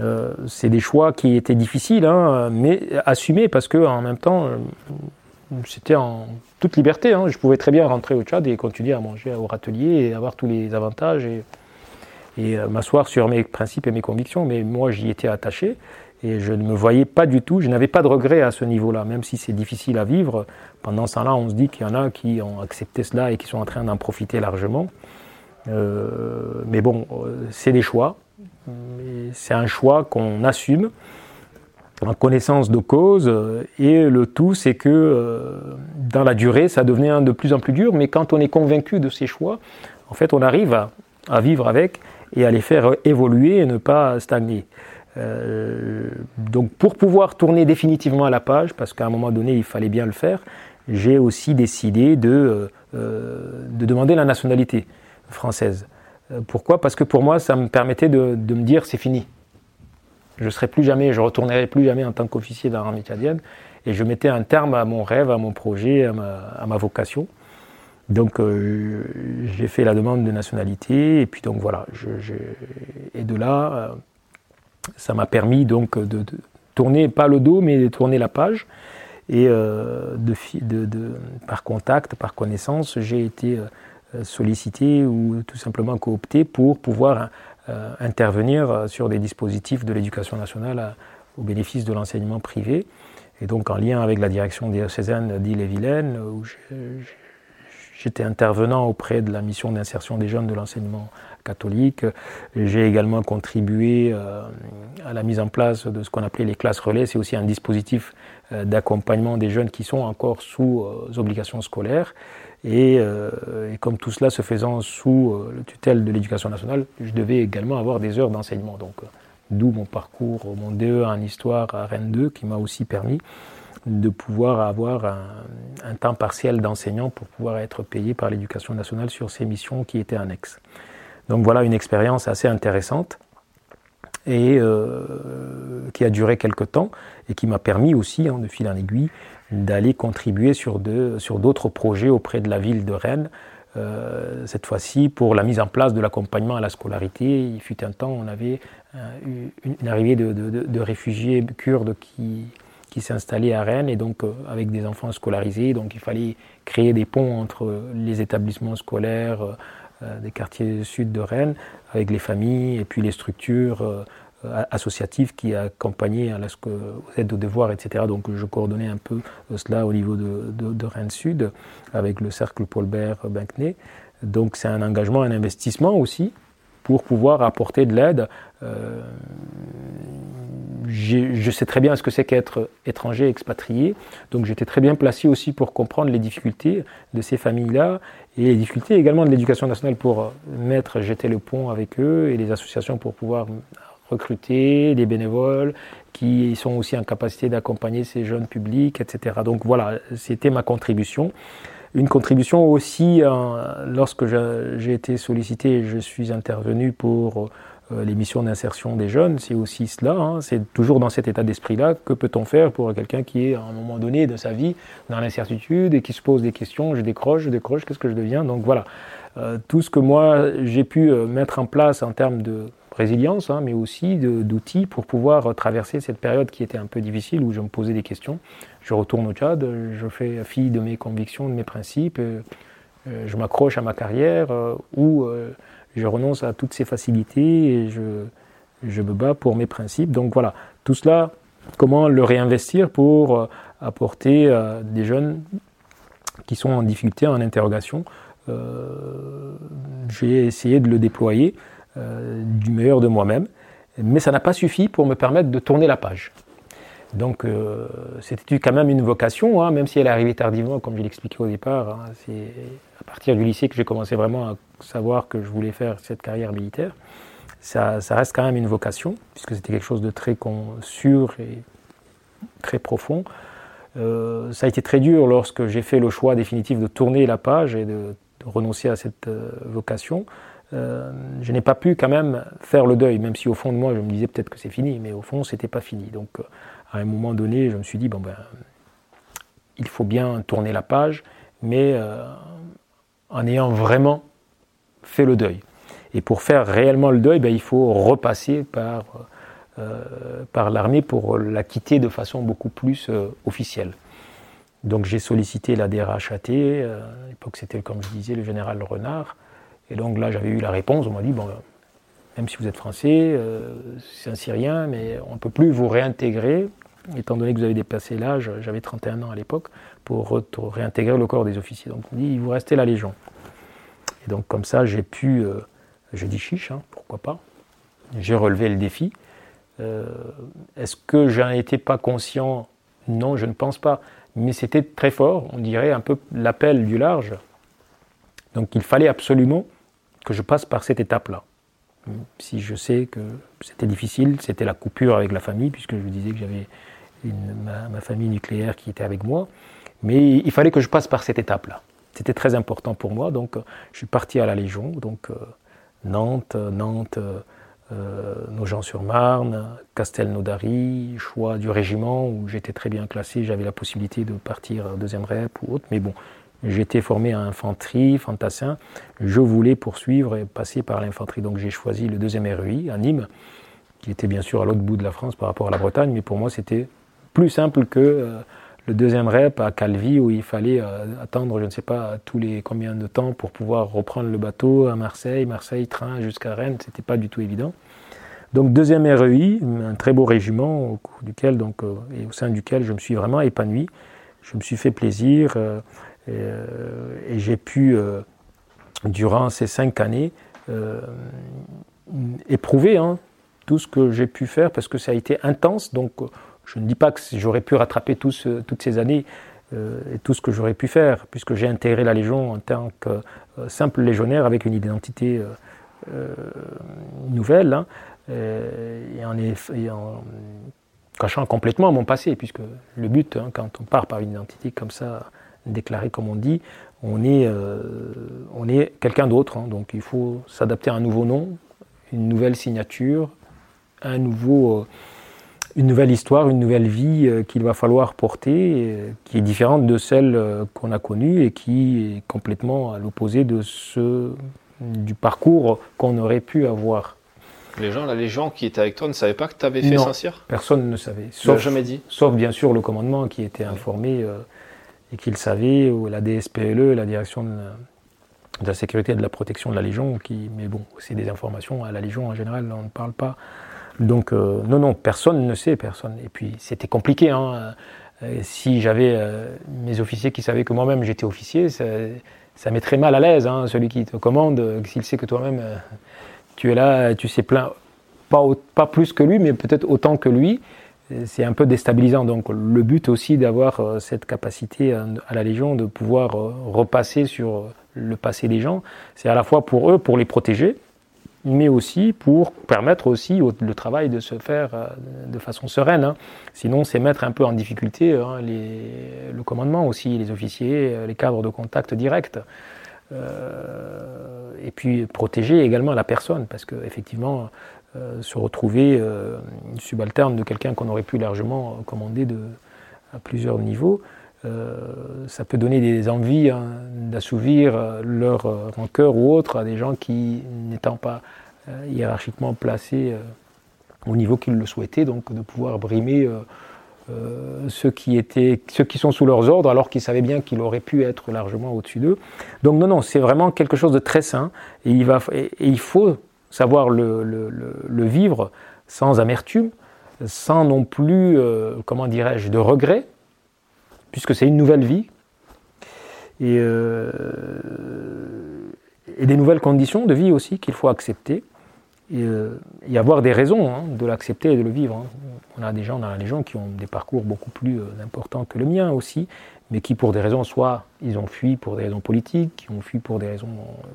Euh, c'est des choix qui étaient difficiles, hein, mais assumés parce que en même temps, euh, c'était en toute liberté. Hein. Je pouvais très bien rentrer au Tchad et continuer à manger au râtelier et avoir tous les avantages et, euh, m'asseoir sur mes principes et mes convictions. Mais moi, j'y étais attaché et je ne me voyais pas du tout. Je n'avais pas de regrets à ce niveau-là, même si c'est difficile à vivre. Pendant ce temps-là, on se dit qu'il y en a qui ont accepté cela et qui sont en train d'en profiter largement. mais bon, c'est des choix c'est un choix qu'on assume en connaissance de cause. Et le tout, c'est que euh, dans la durée, ça devenait de plus en plus dur. Mais quand on est convaincu de ses choix, en fait, on arrive à, vivre avec et à les faire évoluer et ne pas stagner. Euh, donc pour pouvoir tourner définitivement à la page, parce qu'à un moment donné il fallait bien le faire, j'ai aussi décidé de, euh, de, demander la nationalité française. Euh, pourquoi? Parce que pour moi ça me permettait de, de me dire c'est fini. Je ne serai plus jamais, je retournerai plus jamais en tant qu'officier dans l'armée tchadienne et je mettais un terme à mon rêve, à mon projet, à ma, vocation. Donc euh, j'ai fait la demande de nationalité et puis donc voilà. Et de là, euh, ça m'a permis donc de, tourner pas le dos mais de tourner la page. Et euh, par contact, par connaissance, j'ai été sollicité ou tout simplement coopté pour pouvoir intervenir sur des dispositifs de l'éducation nationale au bénéfice de l'enseignement privé. Et donc en lien avec la direction diocésaine d'Ille-et-Vilaine, où J'étais intervenant auprès de la mission d'insertion des jeunes de l'enseignement catholique. J'ai également contribué euh, à la mise en place de ce qu'on appelait les classes relais. C'est aussi un dispositif euh, d'accompagnement des jeunes qui sont encore sous euh, obligations scolaires. Et, comme tout cela se faisant sous le tutelle de l'éducation nationale, je devais également avoir des heures d'enseignement. Donc, d'où mon parcours, mon DE en histoire à Rennes 2, qui m'a aussi permis de pouvoir avoir un, temps partiel d'enseignant pour pouvoir être payé par l'éducation nationale sur ces missions qui étaient annexes. Donc voilà une expérience assez intéressante et euh, qui a duré quelque temps et qui m'a permis aussi, hein, de fil en aiguille, d'aller contribuer sur, sur d'autres projets auprès de la ville de Rennes, euh, cette fois-ci pour la mise en place de l'accompagnement à la scolarité. Il fut un temps, on avait euh, une, arrivée de, de réfugiés kurdes qui, qui installé à Rennes et donc euh, avec des enfants scolarisés. Donc il fallait créer des ponts entre les établissements scolaires euh, des quartiers sud de Rennes avec les familles et puis les structures euh, associatives qui accompagnaient à la, aux aides aux devoirs, etc. Donc je coordonnais un peu cela au niveau de, de, Rennes Sud avec le cercle Paul Bert Bincnay. Donc c'est un engagement, un investissement aussi pour pouvoir apporter de l'aide je sais très bien ce que c'est qu'être étranger, expatrié. Donc j'étais très bien placé aussi pour comprendre les difficultés de ces familles-là et les difficultés également de l'éducation nationale pour mettre, jeter le pont avec eux et les associations pour pouvoir recruter des bénévoles qui sont aussi en capacité d'accompagner ces jeunes publics, etc. Donc voilà, c'était ma contribution. Une contribution aussi, euh, lorsque j'ai été sollicité, je suis intervenu pour euh, les missions d'insertion des jeunes, c'est aussi cela, hein. c'est toujours dans cet état d'esprit-là, que peut-on faire pour quelqu'un qui est à un moment donné de sa vie dans l'incertitude et qui se pose des questions, je décroche, je décroche, qu'est-ce que je deviens? Donc voilà, euh, tout ce que moi j'ai pu euh, mettre en place en termes de résilience, hein, mais aussi d'outils pour pouvoir traverser cette période qui était un peu difficile, où je me posais des questions. Je retourne au Tchad, je fais fi de mes convictions, de mes principes, je m'accroche à ma carrière, ou je renonce à toutes ces facilités et je, je me bats pour mes principes. Donc voilà, tout cela, comment le réinvestir pour euh, apporter euh, des jeunes qui sont en difficulté, en interrogation. Euh, j'ai essayé de le déployer du meilleur de moi-même, mais ça n'a pas suffi pour me permettre de tourner la page. Donc c'était quand même une vocation, hein, même si elle est arrivée tardivement, comme je l'expliquais au départ. Hein, c'est à partir du lycée que j'ai commencé vraiment à savoir que je voulais faire cette carrière militaire. Ça, reste quand même une vocation, puisque c'était quelque chose de très sûr et très profond. Euh, ça a été très dur lorsque j'ai fait le choix définitif de tourner la page et de, renoncer à cette euh, vocation. Euh, je n'ai pas pu quand même faire le deuil, même si au fond de moi je me disais peut-être que c'est fini, mais au fond c'était pas fini. Donc à un moment donné, je me suis dit bon ben il faut bien tourner la page, mais en ayant vraiment fait le deuil. Et pour faire réellement le deuil, ben, il faut repasser par, euh, par l'armée pour la quitter de façon beaucoup plus euh, officielle. Donc j'ai sollicité la DRHAT, euh, à l'époque c'était comme je disais le général Renard, et donc là j'avais eu la réponse, on m'a dit, bon, même si vous êtes français, c'est un Syrien, mais on ne peut plus vous réintégrer, étant donné que vous avez dépassé l'âge, j'avais 31 ans à l'époque, pour réintégrer le corps des officiers. Donc on dit, il vous restait la Légion. Et donc comme ça, j'ai pu, euh, je dis chiche, hein, pourquoi pas, j'ai relevé le défi. Euh, est-ce que j'en étais pas conscient? Non, je ne pense pas. Mais c'était très fort, on dirait un peu l'appel du large. Donc il fallait absolument que je passe par cette étape-là. Si je sais que c'était difficile, c'était la coupure avec la famille, puisque je vous disais que j'avais ma, famille nucléaire qui était avec moi, mais il fallait que je passe par cette étape-là. C'était très important pour moi, donc je suis parti à la Légion, donc Nantes, Nantes, euh, Nogent-sur-Marne, Castelnaudary, choix du régiment où j'étais très bien classé, j'avais la possibilité de partir deuxième rep ou autre, mais bon, j'étais formé à infanterie, fantassin, je voulais poursuivre et passer par l'infanterie, donc j'ai choisi le deuxième REI à Nîmes, qui était bien sûr à l'autre bout de la France par rapport à la Bretagne, mais pour moi c'était plus simple que euh, le deuxième rep à Calvi où il fallait euh, attendre je ne sais pas tous les combien de temps pour pouvoir reprendre le bateau à Marseille, Marseille, train jusqu'à Rennes, c'était pas du tout évident. Donc deuxième REI, un très beau régiment au, duquel, donc, euh, et au sein duquel je me suis vraiment épanoui. Je me suis fait plaisir euh, et, j'ai pu, durant ces cinq années, éprouver hein, tout ce que j'ai pu faire parce que ça a été intense. Donc je ne dis pas que j'aurais pu rattraper toutes ces années euh, et tout ce que j'aurais pu faire, puisque j'ai intégré la Légion en tant que euh, simple légionnaire avec une identité euh, nouvelle, hein, et, en, cachant complètement mon passé, puisque le but, hein, quand on part par une identité comme ça, déclarée comme on dit, on est, quelqu'un d'autre. Hein. donc il faut s'adapter à un nouveau nom, une nouvelle signature, un nouveau une nouvelle histoire, une nouvelle vie euh, qu'il va falloir porter, euh, qui est différente de celle euh, qu'on a connue et qui est complètement à l'opposé de ce, du parcours qu'on aurait pu avoir. Les gens, les gens qui étaient avec toi ne savaient pas que tu avais fait Saint-Cyr? Personne ne savait. Sauf, jamais dit? Sauf bien sûr le commandement qui était informé et qui le savait, ou la DSPLE, la direction de la, sécurité et de la protection de la Légion, qui, mais bon, c'est des informations, à la Légion en général, on ne parle pas donc, euh, non, non, personne ne sait, personne. Et puis, c'était compliqué. Hein. Euh, si j'avais euh, mes officiers qui savaient que moi-même j'étais officier, ça, mettrait mal à l'aise, hein, celui qui te commande, s'il sait que toi-même tu es là, tu sais plein, pas, pas plus que lui, mais peut-être autant que lui. C'est un peu déstabilisant. Donc, le but aussi d'avoir cette capacité à la Légion de pouvoir repasser sur le passé des gens, c'est à la fois pour eux, pour les protéger, mais aussi pour permettre aussi le travail de se faire euh, de façon sereine. Hein. Sinon, c'est mettre un peu en difficulté hein, le commandement aussi, les officiers, euh, les cadres de contact direct. Euh, et puis protéger également la personne, parce qu'effectivement, se retrouver subalterne de quelqu'un qu'on aurait pu largement commander de, à plusieurs niveaux, ça peut donner des envies hein, d'assouvir leur rancœur ou autre à des gens qui, n'étant pas euh, hiérarchiquement placés euh, au niveau qu'ils le souhaitaient, donc de pouvoir brimer euh, ceux, qui étaient, ceux qui sont sous leurs ordres, alors qu'ils savaient bien qu'il aurait pu être largement au-dessus d'eux. Donc non, non, c'est vraiment quelque chose de très sain, et il, faut savoir le, vivre sans amertume, sans non plus, comment dirais-je, de regret, puisque c'est une nouvelle vie. Et, et des nouvelles conditions de vie aussi qu'il faut accepter et, euh, avoir des raisons hein, de l'accepter et de le vivre. Hein. On a des gens dans la Légion qui ont des parcours beaucoup plus euh, importants que le mien aussi, mais qui pour des raisons, soit ils ont fui pour des raisons politiques, qui ont fui pour des raisons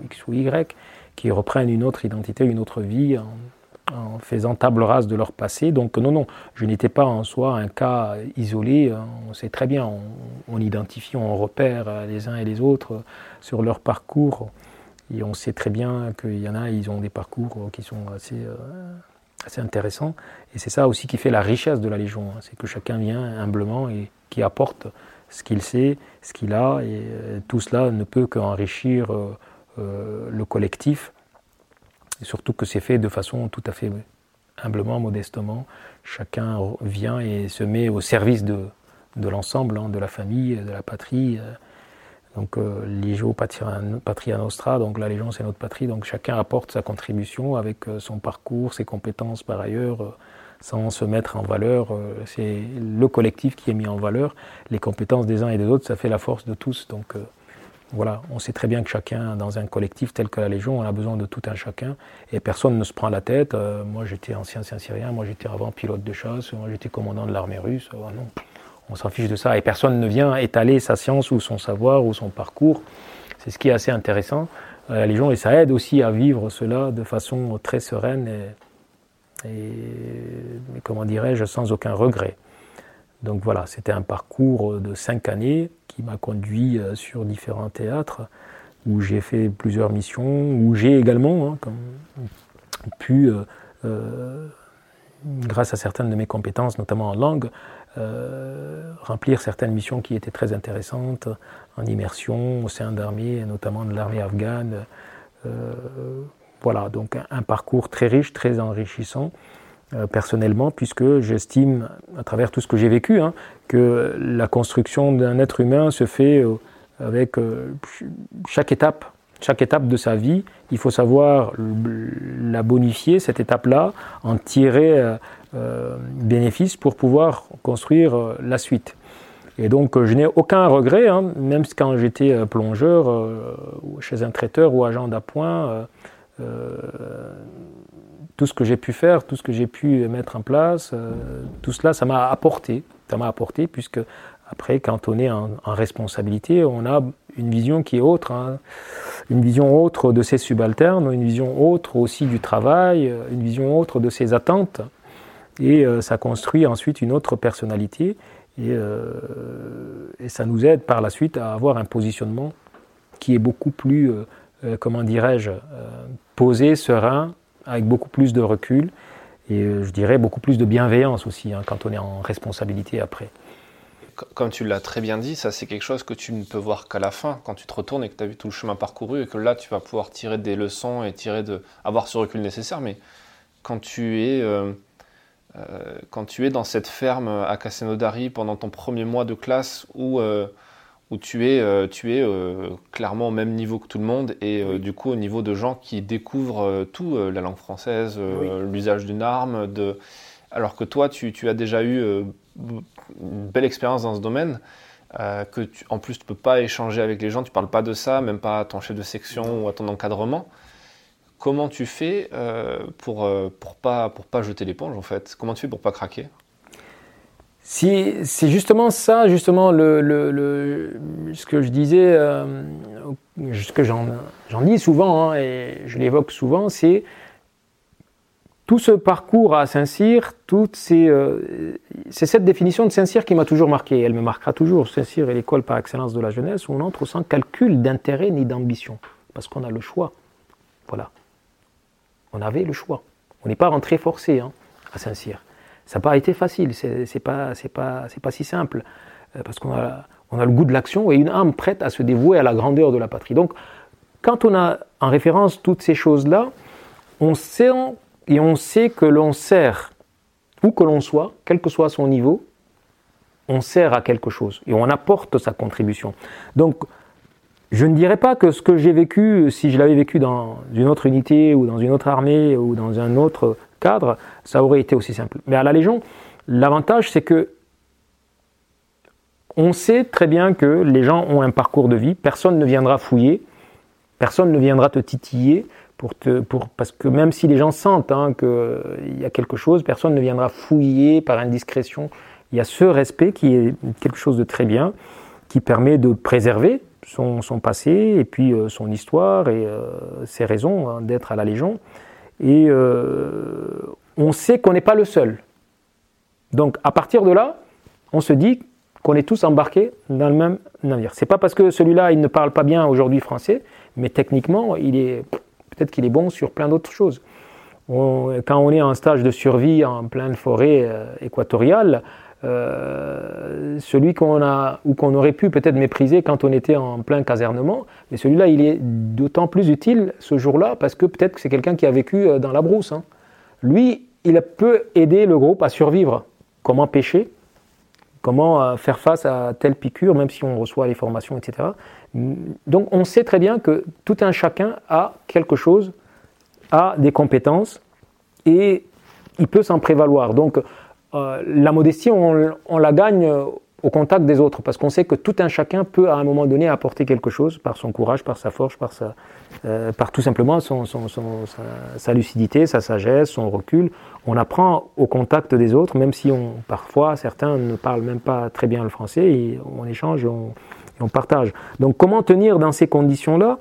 X ou Y, qui reprennent une autre identité, une autre vie en, faisant table rase de leur passé. Donc non, non, je n'étais pas en soi un cas isolé. On sait très bien, on, identifie, on repère les uns et les autres sur leur parcours. Et on sait très bien qu'il y en a, ils ont des parcours qui sont assez, euh, assez intéressants. Et c'est ça aussi qui fait la richesse de la Légion. Hein. C'est que chacun vient humblement et qui apporte ce qu'il sait, ce qu'il a. Et euh, tout cela ne peut qu'enrichir euh, le collectif. Surtout que c'est fait de façon tout à fait humblement, modestement. Chacun vient et se met au service de, de l'ensemble, hein, de la famille, de la patrie. Donc euh, Patria Nostra, donc la Légion c'est notre patrie, donc chacun apporte sa contribution avec euh, son parcours, ses compétences par ailleurs, euh, sans se mettre en valeur. Euh, c'est le collectif qui est mis en valeur. Les compétences des uns et des autres, ça fait la force de tous. Donc voilà, on sait très bien que chacun, dans un collectif tel que la Légion, on a besoin de tout un chacun, et personne ne se prend la tête. moi j'étais ancien Saint-Syrien, moi j'étais avant pilote de chasse, moi j'étais commandant de l'armée russe. non on s'en fiche de ça et personne ne vient étaler sa science ou son savoir ou son parcours. C'est ce qui est assez intéressant. à la Légion et ça aide aussi à vivre cela de façon très sereine et, et comment dirais-je, sans aucun regret. Donc voilà, c'était un parcours de cinq années qui m'a conduit euh, sur différents théâtres où j'ai fait plusieurs missions, où j'ai également hein, pu, euh, euh, grâce à certaines de mes compétences, notamment en langue, remplir certaines missions qui étaient très intéressantes en immersion au sein d'armées, notamment de l'armée afghane. voilà, donc un, parcours très riche, très enrichissant. Euh, personnellement, puisque j'estime, à travers tout ce que j'ai vécu, hein, que la construction d'un être humain se fait euh, avec euh, chaque étape, chaque étape de sa vie. Il faut savoir la bonifier, cette étape-là, en tirer bénéfice pour pouvoir construire la suite. Et donc, je n'ai aucun regret, hein, même quand j'étais plongeur chez un traiteur ou agent d'appoint tout ce que j'ai pu faire, tout ce que j'ai pu mettre en place, euh, tout cela, ça m'a apporté. Ça m'a apporté, puisque après, quand on est en, responsabilité, on a une vision qui est autre, hein. une vision autre de ses subalternes, une vision autre aussi du travail, une vision autre de ses attentes. Et euh, ça construit ensuite une autre personnalité. Euh, et, ça nous aide par la suite à avoir un positionnement qui est beaucoup plus, comment dirais-je, posé, serein, avec beaucoup plus de recul et euh, je dirais beaucoup plus de bienveillance aussi hein, quand on est en responsabilité après. Comme tu l'as très bien dit, ça c'est quelque chose que tu ne peux voir qu'à la fin, quand tu te retournes et que tu as vu tout le chemin parcouru et que là tu vas pouvoir tirer des leçons et tirer de, avoir ce recul nécessaire. Mais quand tu es, euh, euh, quand tu es dans cette ferme à Cassenodari pendant ton premier mois de classe où où tu es, euh, tu es euh, clairement au même niveau que tout le monde et euh, du coup au niveau de gens qui découvrent tout, la langue française, l'usage d'une arme, de... alors que toi tu, tu as déjà eu une belle expérience dans ce domaine, que tu, en plus tu ne peux pas échanger avec les gens, tu ne parles pas de ça, même pas à ton chef de section ou à ton encadrement. Comment tu fais pour ne pour pas, pour pas jeter l'éponge en fait? Comment tu fais pour pas craquer? C'est justement ça, justement, le, ce que je disais, euh, ce que j'en dis souvent, hein, et je l'évoque souvent, c'est tout ce parcours à Saint-Cyr, euh, c'est cette définition de Saint-Cyr qui m'a toujours marqué. Elle me marquera toujours. Saint-Cyr est l'école par excellence de la jeunesse où on entre sans calcul d'intérêt ni d'ambition, parce qu'on a le choix. Voilà. On avait le choix. On n'est pas rentré forcé hein, à Saint-Cyr. Ça n'a pas été facile, c'est pas, pas, si simple, euh, parce qu'on a, on a le goût de l'action et une âme prête à se dévouer à la grandeur de la patrie. Donc, quand on a en référence toutes ces choses-là, on sait, et on sait que l'on sert, où que l'on soit, quel que soit son niveau, on sert à quelque chose et on apporte sa contribution. Donc, je ne dirais pas que ce que j'ai vécu, si je l'avais vécu dans une autre unité ou dans une autre armée ou dans un autre cadre, ça aurait été aussi simple. Mais à la Légion, l'avantage, c'est que on sait très bien que les gens ont un parcours de vie, personne ne viendra fouiller, personne ne viendra te titiller, parce que même si les gens sentent hein, qu'il y a quelque chose, personne ne viendra fouiller par indiscrétion. Il y a ce respect qui est quelque chose de très bien, qui permet de préserver son, passé et puis euh, son histoire et euh, ses raisons hein, d'être à la Légion. Et euh, on sait qu'on n'est pas le seul. Donc à partir de là, on se dit qu'on est tous embarqués dans le même navire. C'est pas parce que celui-là il ne parle pas bien aujourd'hui français, mais techniquement il est peut-être qu'il est bon sur plein d'autres choses. quand on est en stage de survie en pleine forêt euh, équatoriale, euh, celui qu'on a ou qu'on aurait pu peut-être mépriser quand on était en plein casernement, mais celui-là, il est d'autant plus utile ce jour-là parce que peut-être que c'est quelqu'un qui a vécu euh, dans la brousse. Hein. Lui, il peut aider le groupe à survivre. Comment pêcher? Comment euh, faire face à telle piqûre, même si on reçoit les formations, etc. Donc on sait très bien que tout un chacun a quelque chose, a des compétences et il peut s'en prévaloir. Donc euh, la modestie, on, la gagne au contact des autres, parce qu'on sait que tout un chacun peut à un moment donné apporter quelque chose par son courage, par sa force, par, sa, euh, par tout simplement son, sa, lucidité, sa sagesse, son recul. On apprend au contact des autres, même si on, parfois certains ne parlent même pas très bien le français, on échange et on, partage. Donc comment tenir dans ces conditions-là?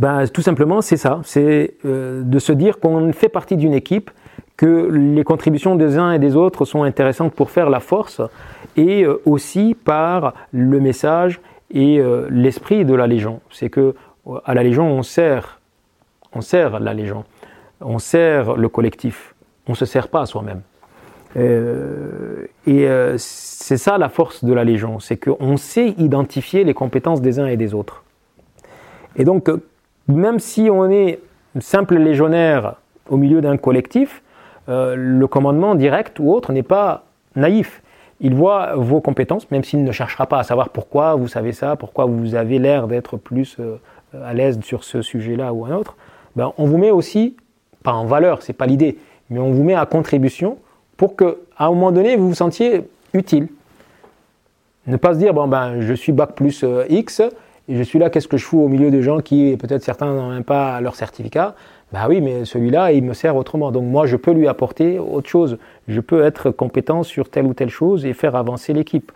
Ben, Tout simplement, c'est ça. C'est de se dire qu'on fait partie d'une équipe, que les contributions des uns et des autres sont intéressantes pour faire la force, et aussi par le message et l'esprit de la Légion. C'est que à la Légion, on sert, on sert la Légion, on sert le collectif, on ne se sert pas à soi-même. Euh, et euh, c'est ça la force de la Légion, c'est qu'on sait identifier les compétences des uns et des autres. Et donc, même si on est simple légionnaire au milieu d'un collectif, euh, le commandement direct ou autre n'est pas naïf. Il voit vos compétences, même s'il ne cherchera pas à savoir pourquoi vous savez ça, pourquoi vous avez l'air d'être plus à l'aise sur ce sujet-là ou un autre. Ben, on vous met aussi, pas en valeur, c'est pas l'idée, mais on vous met à contribution pour que, à un moment donné, vous vous sentiez utile. Ne pas se dire, bon, ben, je suis bac plus euh, X, je suis là, qu'est-ce que je fous au milieu de gens qui, peut-être certains n'ont même pas leur certificat? Ben oui, mais celui-là, il me sert autrement. Donc moi, je peux lui apporter autre chose. Je peux être compétent sur telle ou telle chose et faire avancer l'équipe.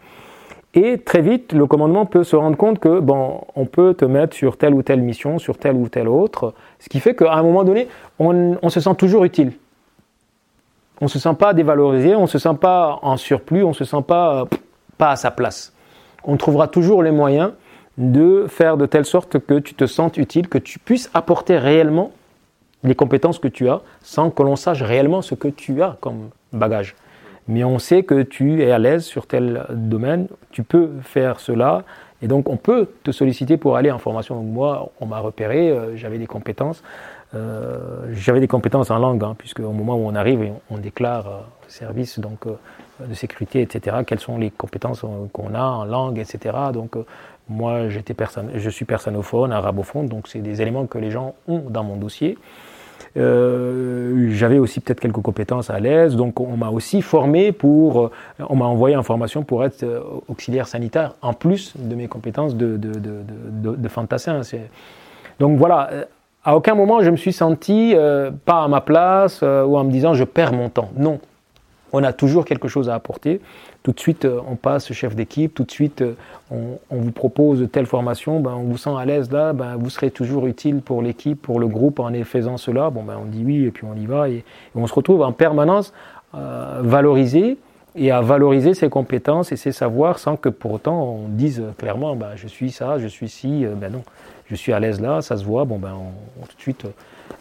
Et très vite, le commandement peut se rendre compte que, bon, on peut te mettre sur telle ou telle mission, sur telle ou telle autre, ce qui fait qu'à un moment donné, on, on se sent toujours utile on ne se sent pas dévalorisé, on ne se sent pas en surplus, on ne se sent pas, euh, pas à sa place. On trouvera toujours les moyens de faire de telle sorte que tu te sentes utile, que tu puisses apporter réellement les compétences que tu as sans que l'on sache réellement ce que tu as comme bagage. Mais on sait que tu es à l'aise sur tel domaine, tu peux faire cela, et donc on peut te solliciter pour aller en formation. moi, on m'a repéré, euh, j'avais des compétences, euh, j'avais des compétences en langue, hein, puisque au moment où on arrive, on, déclare euh, service donc, euh, de sécurité, etc., quelles sont les compétences qu'on a en langue, etc. Donc, moi, j'étais je suis persanophone, arabophone, donc c'est des éléments que les gens ont dans mon dossier. j'avais aussi peut-être quelques compétences à l'aise, donc on m'a aussi formé pour, on m'a envoyé en formation pour être auxiliaire sanitaire, en plus de mes compétences de, de, de, de, fantassin. Donc voilà, à aucun moment je me suis senti euh, pas à ma place euh, ou en me disant je perds mon temps. Non, on a toujours quelque chose à apporter. Tout de suite, euh, on passe chef d'équipe, tout de suite, on, vous propose telle formation, ben, on vous sent à l'aise là, ben, vous serez toujours utile pour l'équipe, pour le groupe en faisant cela. Ben, on dit oui et puis on y va. Et, on se retrouve en permanence valorisé et à valoriser ses compétences et ses savoirs sans que pour autant on dise clairement ben, je suis ça, je suis ci. Ben non je suis à l'aise là, ça se voit, bon ben tout de suite euh,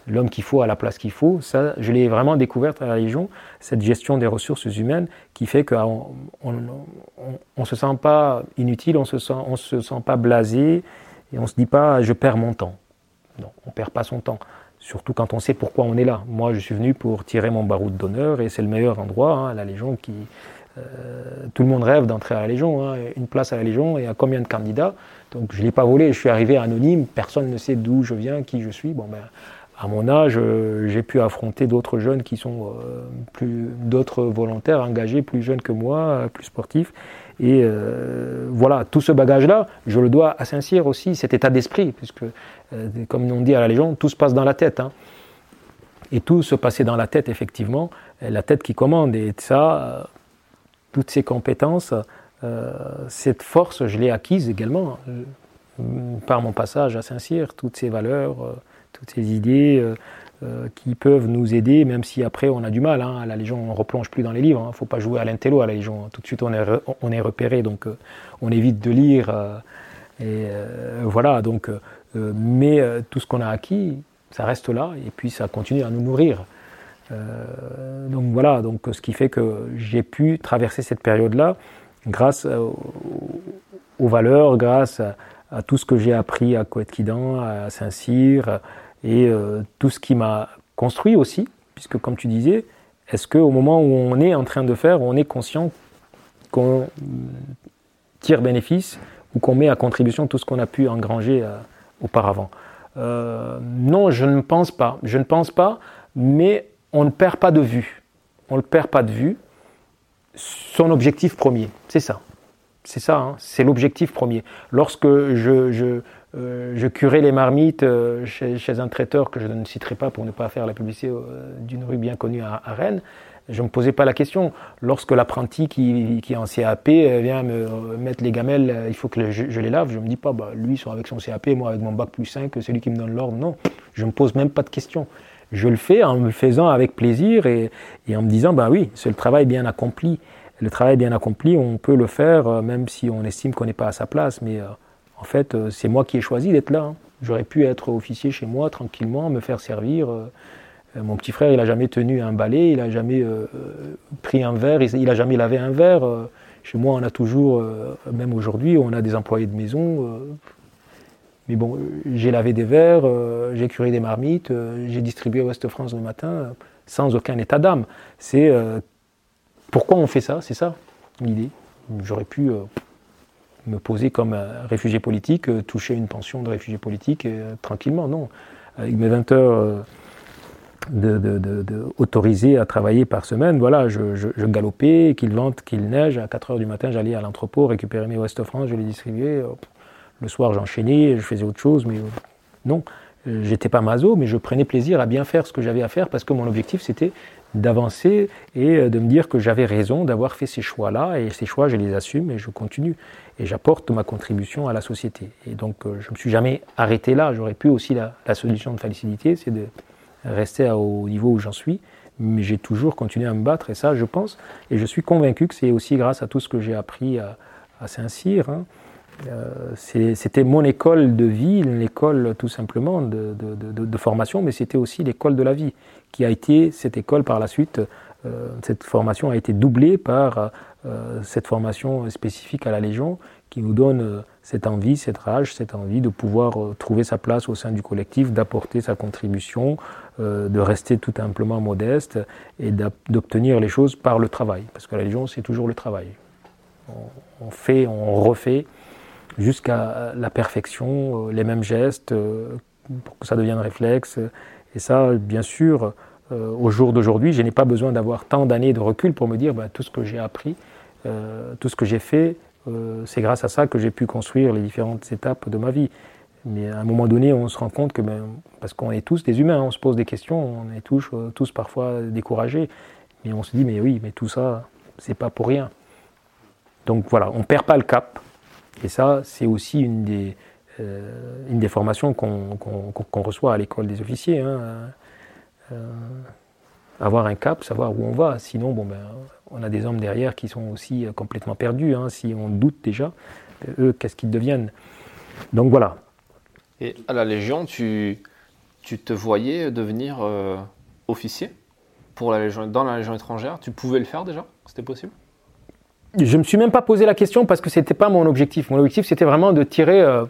l'homme qu'il faut à la place qu'il faut. Ça, je l'ai vraiment découverte à la Légion, cette gestion des ressources humaines qui fait qu'on on, se sent pas inutile, on se on se sent pas blasé et on se dit pas je perds mon temps. Non, on perd pas son temps. Surtout quand on sait pourquoi on est là. Moi, je suis venu pour tirer mon baroud d'honneur et c'est le meilleur endroit, hein, la Légion qui, euh, tout le monde rêve d'entrer à la Légion, hein, une place à la Légion, et à combien de candidats Donc je ne l'ai pas volé, je suis arrivé anonyme, personne ne sait d'où je viens, qui je suis. Bon, ben, à mon âge, euh, j'ai pu affronter d'autres jeunes qui sont euh, plus, d'autres volontaires engagés, plus jeunes que moi, plus sportifs. Et voilà, tout ce bagage-là, je le dois à Saint-Cyr aussi, cet état d'esprit, puisque, comme on dit à la Légion, tout se passe dans la tête. Hein. Et tout se passait dans la tête, effectivement, la tête qui commande. Et ça, toutes ces compétences, euh, cette force, je l'ai acquise également euh, par mon passage à Saint-Cyr, toutes ces valeurs, euh, toutes ces idées qui peuvent nous aider, même si après on a du mal. Hein. à la Légion, on ne replonge plus dans les livres. Il hein. ne faut pas jouer à l'intello à la Légion. Tout de suite, on est, on est repéré, donc on évite de lire. voilà, donc, mais tout ce qu'on a acquis, ça reste là, et puis ça continue à nous nourrir. Euh, donc voilà, donc ce qui fait que j'ai pu traverser cette période-là grâce aux, valeurs, grâce à, tout ce que j'ai appris à Coëtquidan, à Saint-Cyr, et euh, tout ce qui m'a construit aussi, puisque comme tu disais, est-ce qu'au moment où on est en train de faire, on est conscient qu'on tire bénéfice ou qu'on met à contribution tout ce qu'on a pu engranger euh, auparavant? Non, je ne pense pas. Je ne pense pas, mais on ne perd pas de vue. On ne perd pas de vue son objectif premier. C'est ça. C'est ça, hein. c'est l'objectif premier. Lorsque je, je, euh, curais les marmites euh, chez, un traiteur que je ne citerai pas pour ne pas faire la publicité euh, d'une rue bien connue à, Rennes, Je ne me posais pas la question. Lorsque l'apprenti qui, est en CAP vient me mettre les gamelles, il faut que je, les lave, je ne me dis pas, bah, lui avec son CAP, moi avec mon bac plus 5, c'est lui qui me donne l'ordre. Non, je ne me pose même pas de question. Je le fais en me faisant avec plaisir et, et en me disant, bah oui, c'est le travail bien accompli. Le travail bien accompli, on peut le faire euh, même si on estime qu'on n'est pas à sa place, mais euh, en fait, euh, c'est moi qui ai choisi d'être là. Hein. J'aurais pu être officier chez moi tranquillement, me faire servir. Mon petit frère, il n'a jamais tenu un balai, il n'a jamais pris un verre, il n'a jamais lavé un verre. Chez moi, on a toujours, même aujourd'hui, on a des employés de maison. Mais bon, j'ai lavé des verres, j'ai curé des marmites, j'ai distribué Ouest-France le matin, sans aucun état d'âme. C'est pourquoi on fait ça? C'est ça l'idée. J'aurais pu euh, me poser comme réfugié politique, euh, toucher une pension de réfugié politique euh, tranquillement. Non. Avec mes 20 heures de, à travailler par semaine, voilà, je, galopais, qu'il vente, qu'il neige. À 4 heures du matin, j'allais à l'entrepôt récupérer mes West France, je les distribuais. Le soir, j'enchaînais, je faisais autre chose, mais non. J'étais pas maso, mais je prenais plaisir à bien faire ce que j'avais à faire parce que mon objectif c'était d'avancer et euh, de me dire que j'avais raison d'avoir fait ces choix-là, et ces choix, je les assume et je continue. Et j'apporte ma contribution à la société. Et donc, euh, je ne me suis jamais arrêté là. J'aurais pu aussi, la, solution de facilité, c'est de rester au niveau où j'en suis. Mais j'ai toujours continué à me battre, et ça, je pense, et je suis convaincu que c'est aussi grâce à tout ce que j'ai appris à, Saint-Cyr. Hein. Euh, c'était mon école de vie, l'école tout simplement de formation, mais c'était aussi l'école de la vie qui a été cette école par la suite. Euh, cette formation a été doublée par euh, cette formation spécifique à la Légion qui nous donne euh, cette envie, cette rage, cette envie de pouvoir trouver sa place au sein du collectif, d'apporter sa contribution, de rester tout simplement modeste et d'obtenir les choses par le travail. Parce que la Légion, c'est toujours le travail. On, fait, on refait jusqu'à la perfection, les mêmes gestes, pour que ça devienne réflexe. Et ça, bien sûr, euh, au jour d'aujourd'hui, je n'ai pas besoin d'avoir tant d'années de recul pour me dire bah, tout ce que j'ai appris, euh, tout ce que j'ai fait, euh, c'est grâce à ça que j'ai pu construire les différentes étapes de ma vie. Mais à un moment donné, on se rend compte que, ben, parce qu'on est tous des humains, on se pose des questions, on est tous, tous parfois découragés, mais on se dit mais oui, mais tout ça, c'est pas pour rien. Donc voilà, on perd pas le cap. Et ça, c'est aussi une des, une des formations qu'on reçoit à l'école des officiers. Hein. Euh, avoir un cap, savoir où on va. Sinon, bon, ben, on a des hommes derrière qui sont aussi euh, complètement perdus. Hein. Si on doute déjà, eux, qu'est-ce qu'ils deviennent Donc voilà. Et à la Légion, tu, tu te voyais devenir euh, officier pour la Légion, dans la Légion étrangère? Tu pouvais le faire déjà? C'était possible? Je ne me suis même pas posé la question parce que ce n'était pas mon objectif. Mon objectif, c'était vraiment de tirer euh,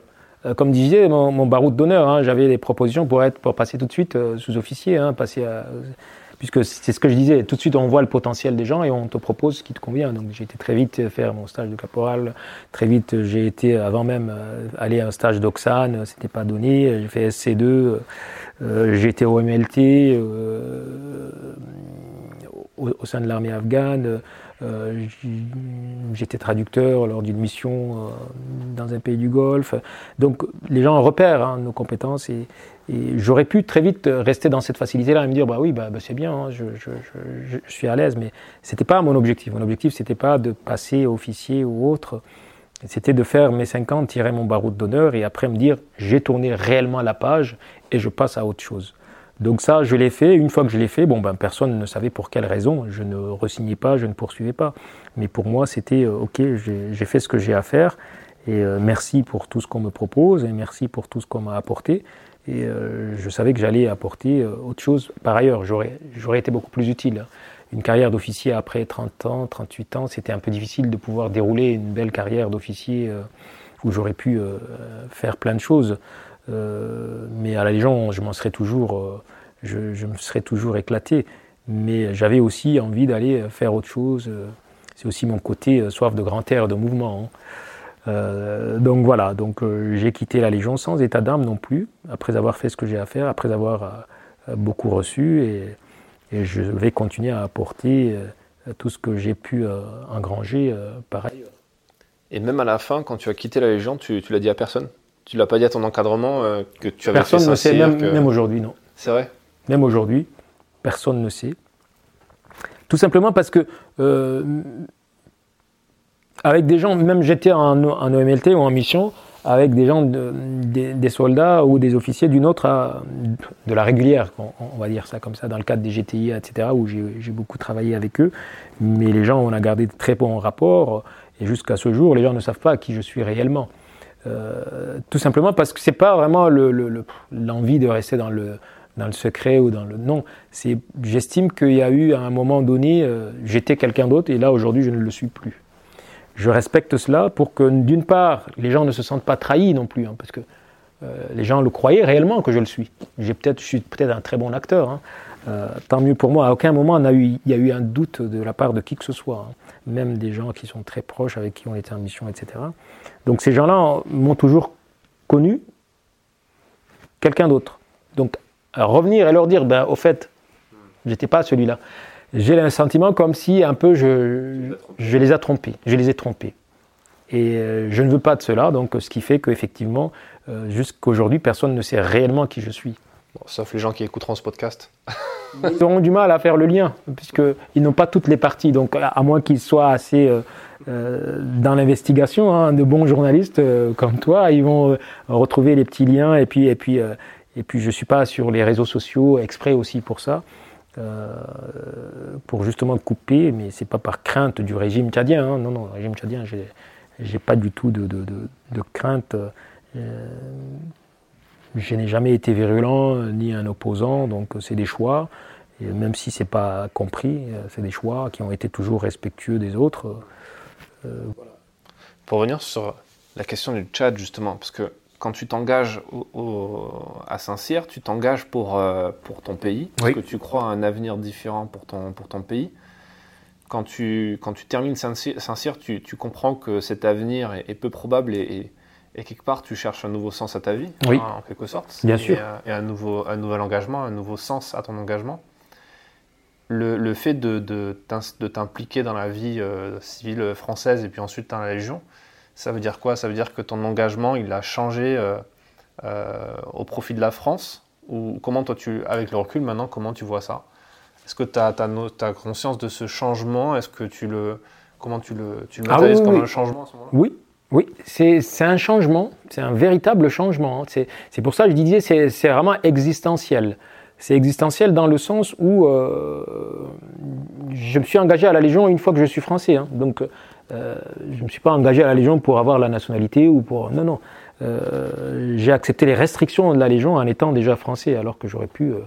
comme disait mon, mon baroud d'honneur, hein, j'avais des propositions pour, être, pour passer tout de suite euh, sous-officier, hein, passer puisque c'est ce que je disais, tout de suite on voit le potentiel des gens et on te propose ce qui te convient. Donc j'ai été très vite faire mon stage de caporal, très vite j'ai été avant même euh, aller à un stage d'Oxane, c'était pas donné, j'ai fait SC2, j'ai été au MLT, au, au, sein de l'armée afghane, euh, j'étais traducteur lors d'une mission euh, dans un pays du Golfe. Donc les gens repèrent hein, nos compétences et, j'aurais pu très vite rester dans cette facilité-là et me dire bah oui bah, bah c'est bien, hein, je, suis à l'aise, mais c'était pas mon objectif. Mon objectif c'était pas de passer officier ou autre, c'était de faire mes 5 ans, tirer mon baroud d'honneur et après me dire j'ai tourné réellement la page et je passe à autre chose. Donc ça, je l'ai fait. Une fois que je l'ai fait, bon, ben, personne ne savait pour quelle raison. Je ne resignais pas, je ne poursuivais pas. Mais pour moi, c'était euh, OK, j'ai fait ce que j'ai à faire. Et euh, merci pour tout ce qu'on me propose et merci pour tout ce qu'on m'a apporté. Et euh, je savais que j'allais apporter autre chose par ailleurs. J'aurais été beaucoup plus utile. Une carrière d'officier après 30 ans, 38 ans, c'était un peu difficile de pouvoir dérouler une belle carrière d'officier où j'aurais pu faire plein de choses. Euh, mais à la Légion, je m'en serais toujours, euh, je, me serais toujours éclaté. Mais j'avais aussi envie d'aller faire autre chose. C'est aussi mon côté euh, soif de grand air, de mouvement. Hein. donc voilà, donc j'ai quitté la Légion sans état d'âme non plus, après avoir fait ce que j'ai à faire, après avoir beaucoup reçu, et, je vais continuer à apporter tout ce que j'ai pu engranger pareil. Et même à la fin, quand tu as quitté la Légion, tu, tu l'as dit à personne? Tu l'as pas dit à ton encadrement euh, que tu avais Personne ne sait, même, même aujourd'hui, non. C'est vrai? Même aujourd'hui, personne ne sait. Tout simplement parce que avec des gens, même j'étais en, en, OMLT ou en mission, avec des gens, des, soldats ou des officiers d'une autre, de la régulière, on, va dire ça comme ça, dans le cadre des GTI, etc., où j'ai beaucoup travaillé avec eux. Mais les gens, on a gardé de très bons rapports, et jusqu'à ce jour, les gens ne savent pas qui je suis réellement. Euh, tout simplement parce que c'est pas vraiment l'envie de rester dans le, dans le secret ou dans le non. J'estime qu'il y a eu à un moment donné, euh, j'étais quelqu'un d'autre et là aujourd'hui je ne le suis plus je respecte cela pour que, d'une part, les gens ne se sentent pas trahis non plus, hein, parce que euh, les gens le croyaient réellement que je le suis. J'ai peut-être, je suis peut-être un très bon acteur. Hein. Tant mieux pour moi. À aucun moment il y a eu un doute de la part de qui que ce soit, hein. même des gens qui sont très proches, avec qui on était en mission, etc. Donc ces gens-là m'ont toujours connu quelqu'un d'autre. Donc revenir et leur dire, ben, au fait, j'étais pas celui-là j'ai un sentiment comme si un peu je, les ai trompés, je les ai trompés. Et euh, je ne veux pas de cela, donc ce qui fait qu'effectivement, euh, jusqu'à aujourd'hui, personne ne sait réellement qui je suis. Sauf les gens qui écouteront ce podcast. Ils auront du mal à faire le lien, puisqu'ils n'ont pas toutes les parties. Donc, à moins qu'ils soient assez euh, dans l'investigation, hein, de bons journalistes comme toi, ils vont retrouver les petits liens. Et puis, et puis, et puis je ne suis pas sur les réseaux sociaux exprès aussi pour ça. Euh, pour justement couper, mais c'est pas par crainte du régime tchadien. Hein. Non, non, le régime tchadien, j'ai pas du tout de, crainte. Euh, je n'ai jamais été virulent ni un opposant, donc c'est des choix. Et même si c'est pas compris, c'est des choix qui ont été toujours respectueux des autres. Euh, pour revenir sur la question du Tchad justement, parce que quand tu t'engages à Saint-Cyr, tu t'engages pour, euh, pour ton pays, parce que tu crois à un avenir différent pour ton, pour ton pays. Quand tu, quand tu termines Saint-Cyr, tu, tu, comprends que cet avenir est, peu probable et, et, quelque part tu cherches un nouveau sens à ta vie, oui. en quelque sorte. Bien sûr. Euh, et un, nouveau, un nouvel engagement, un nouveau sens à ton engagement. Le, le fait de, de, t'impliquer dans la vie euh, civile française et puis ensuite dans la Légion, ça veut dire quoi? Ça veut dire que ton engagement, il a changé euh, au profit de la France? Ou comment toi, tu, avec le recul maintenant, comment tu vois ça? Est-ce que tu as, as, conscience de ce changement? Est-ce que tu le... Comment tu le, tu le ah oui, comme un changement à ce moment-là? Oui, oui, c'est un changement, c'est un véritable changement. C'est pour ça que je disais c'est vraiment existentiel. C'est existentiel dans le sens où euh, je me suis engagé à la Légion une fois que je suis français. Hein. donc euh, je ne me suis pas engagé à la Légion pour avoir la nationalité ou pour. Non, non. Euh, j'ai accepté les restrictions de la Légion en étant déjà français, alors que j'aurais pu euh,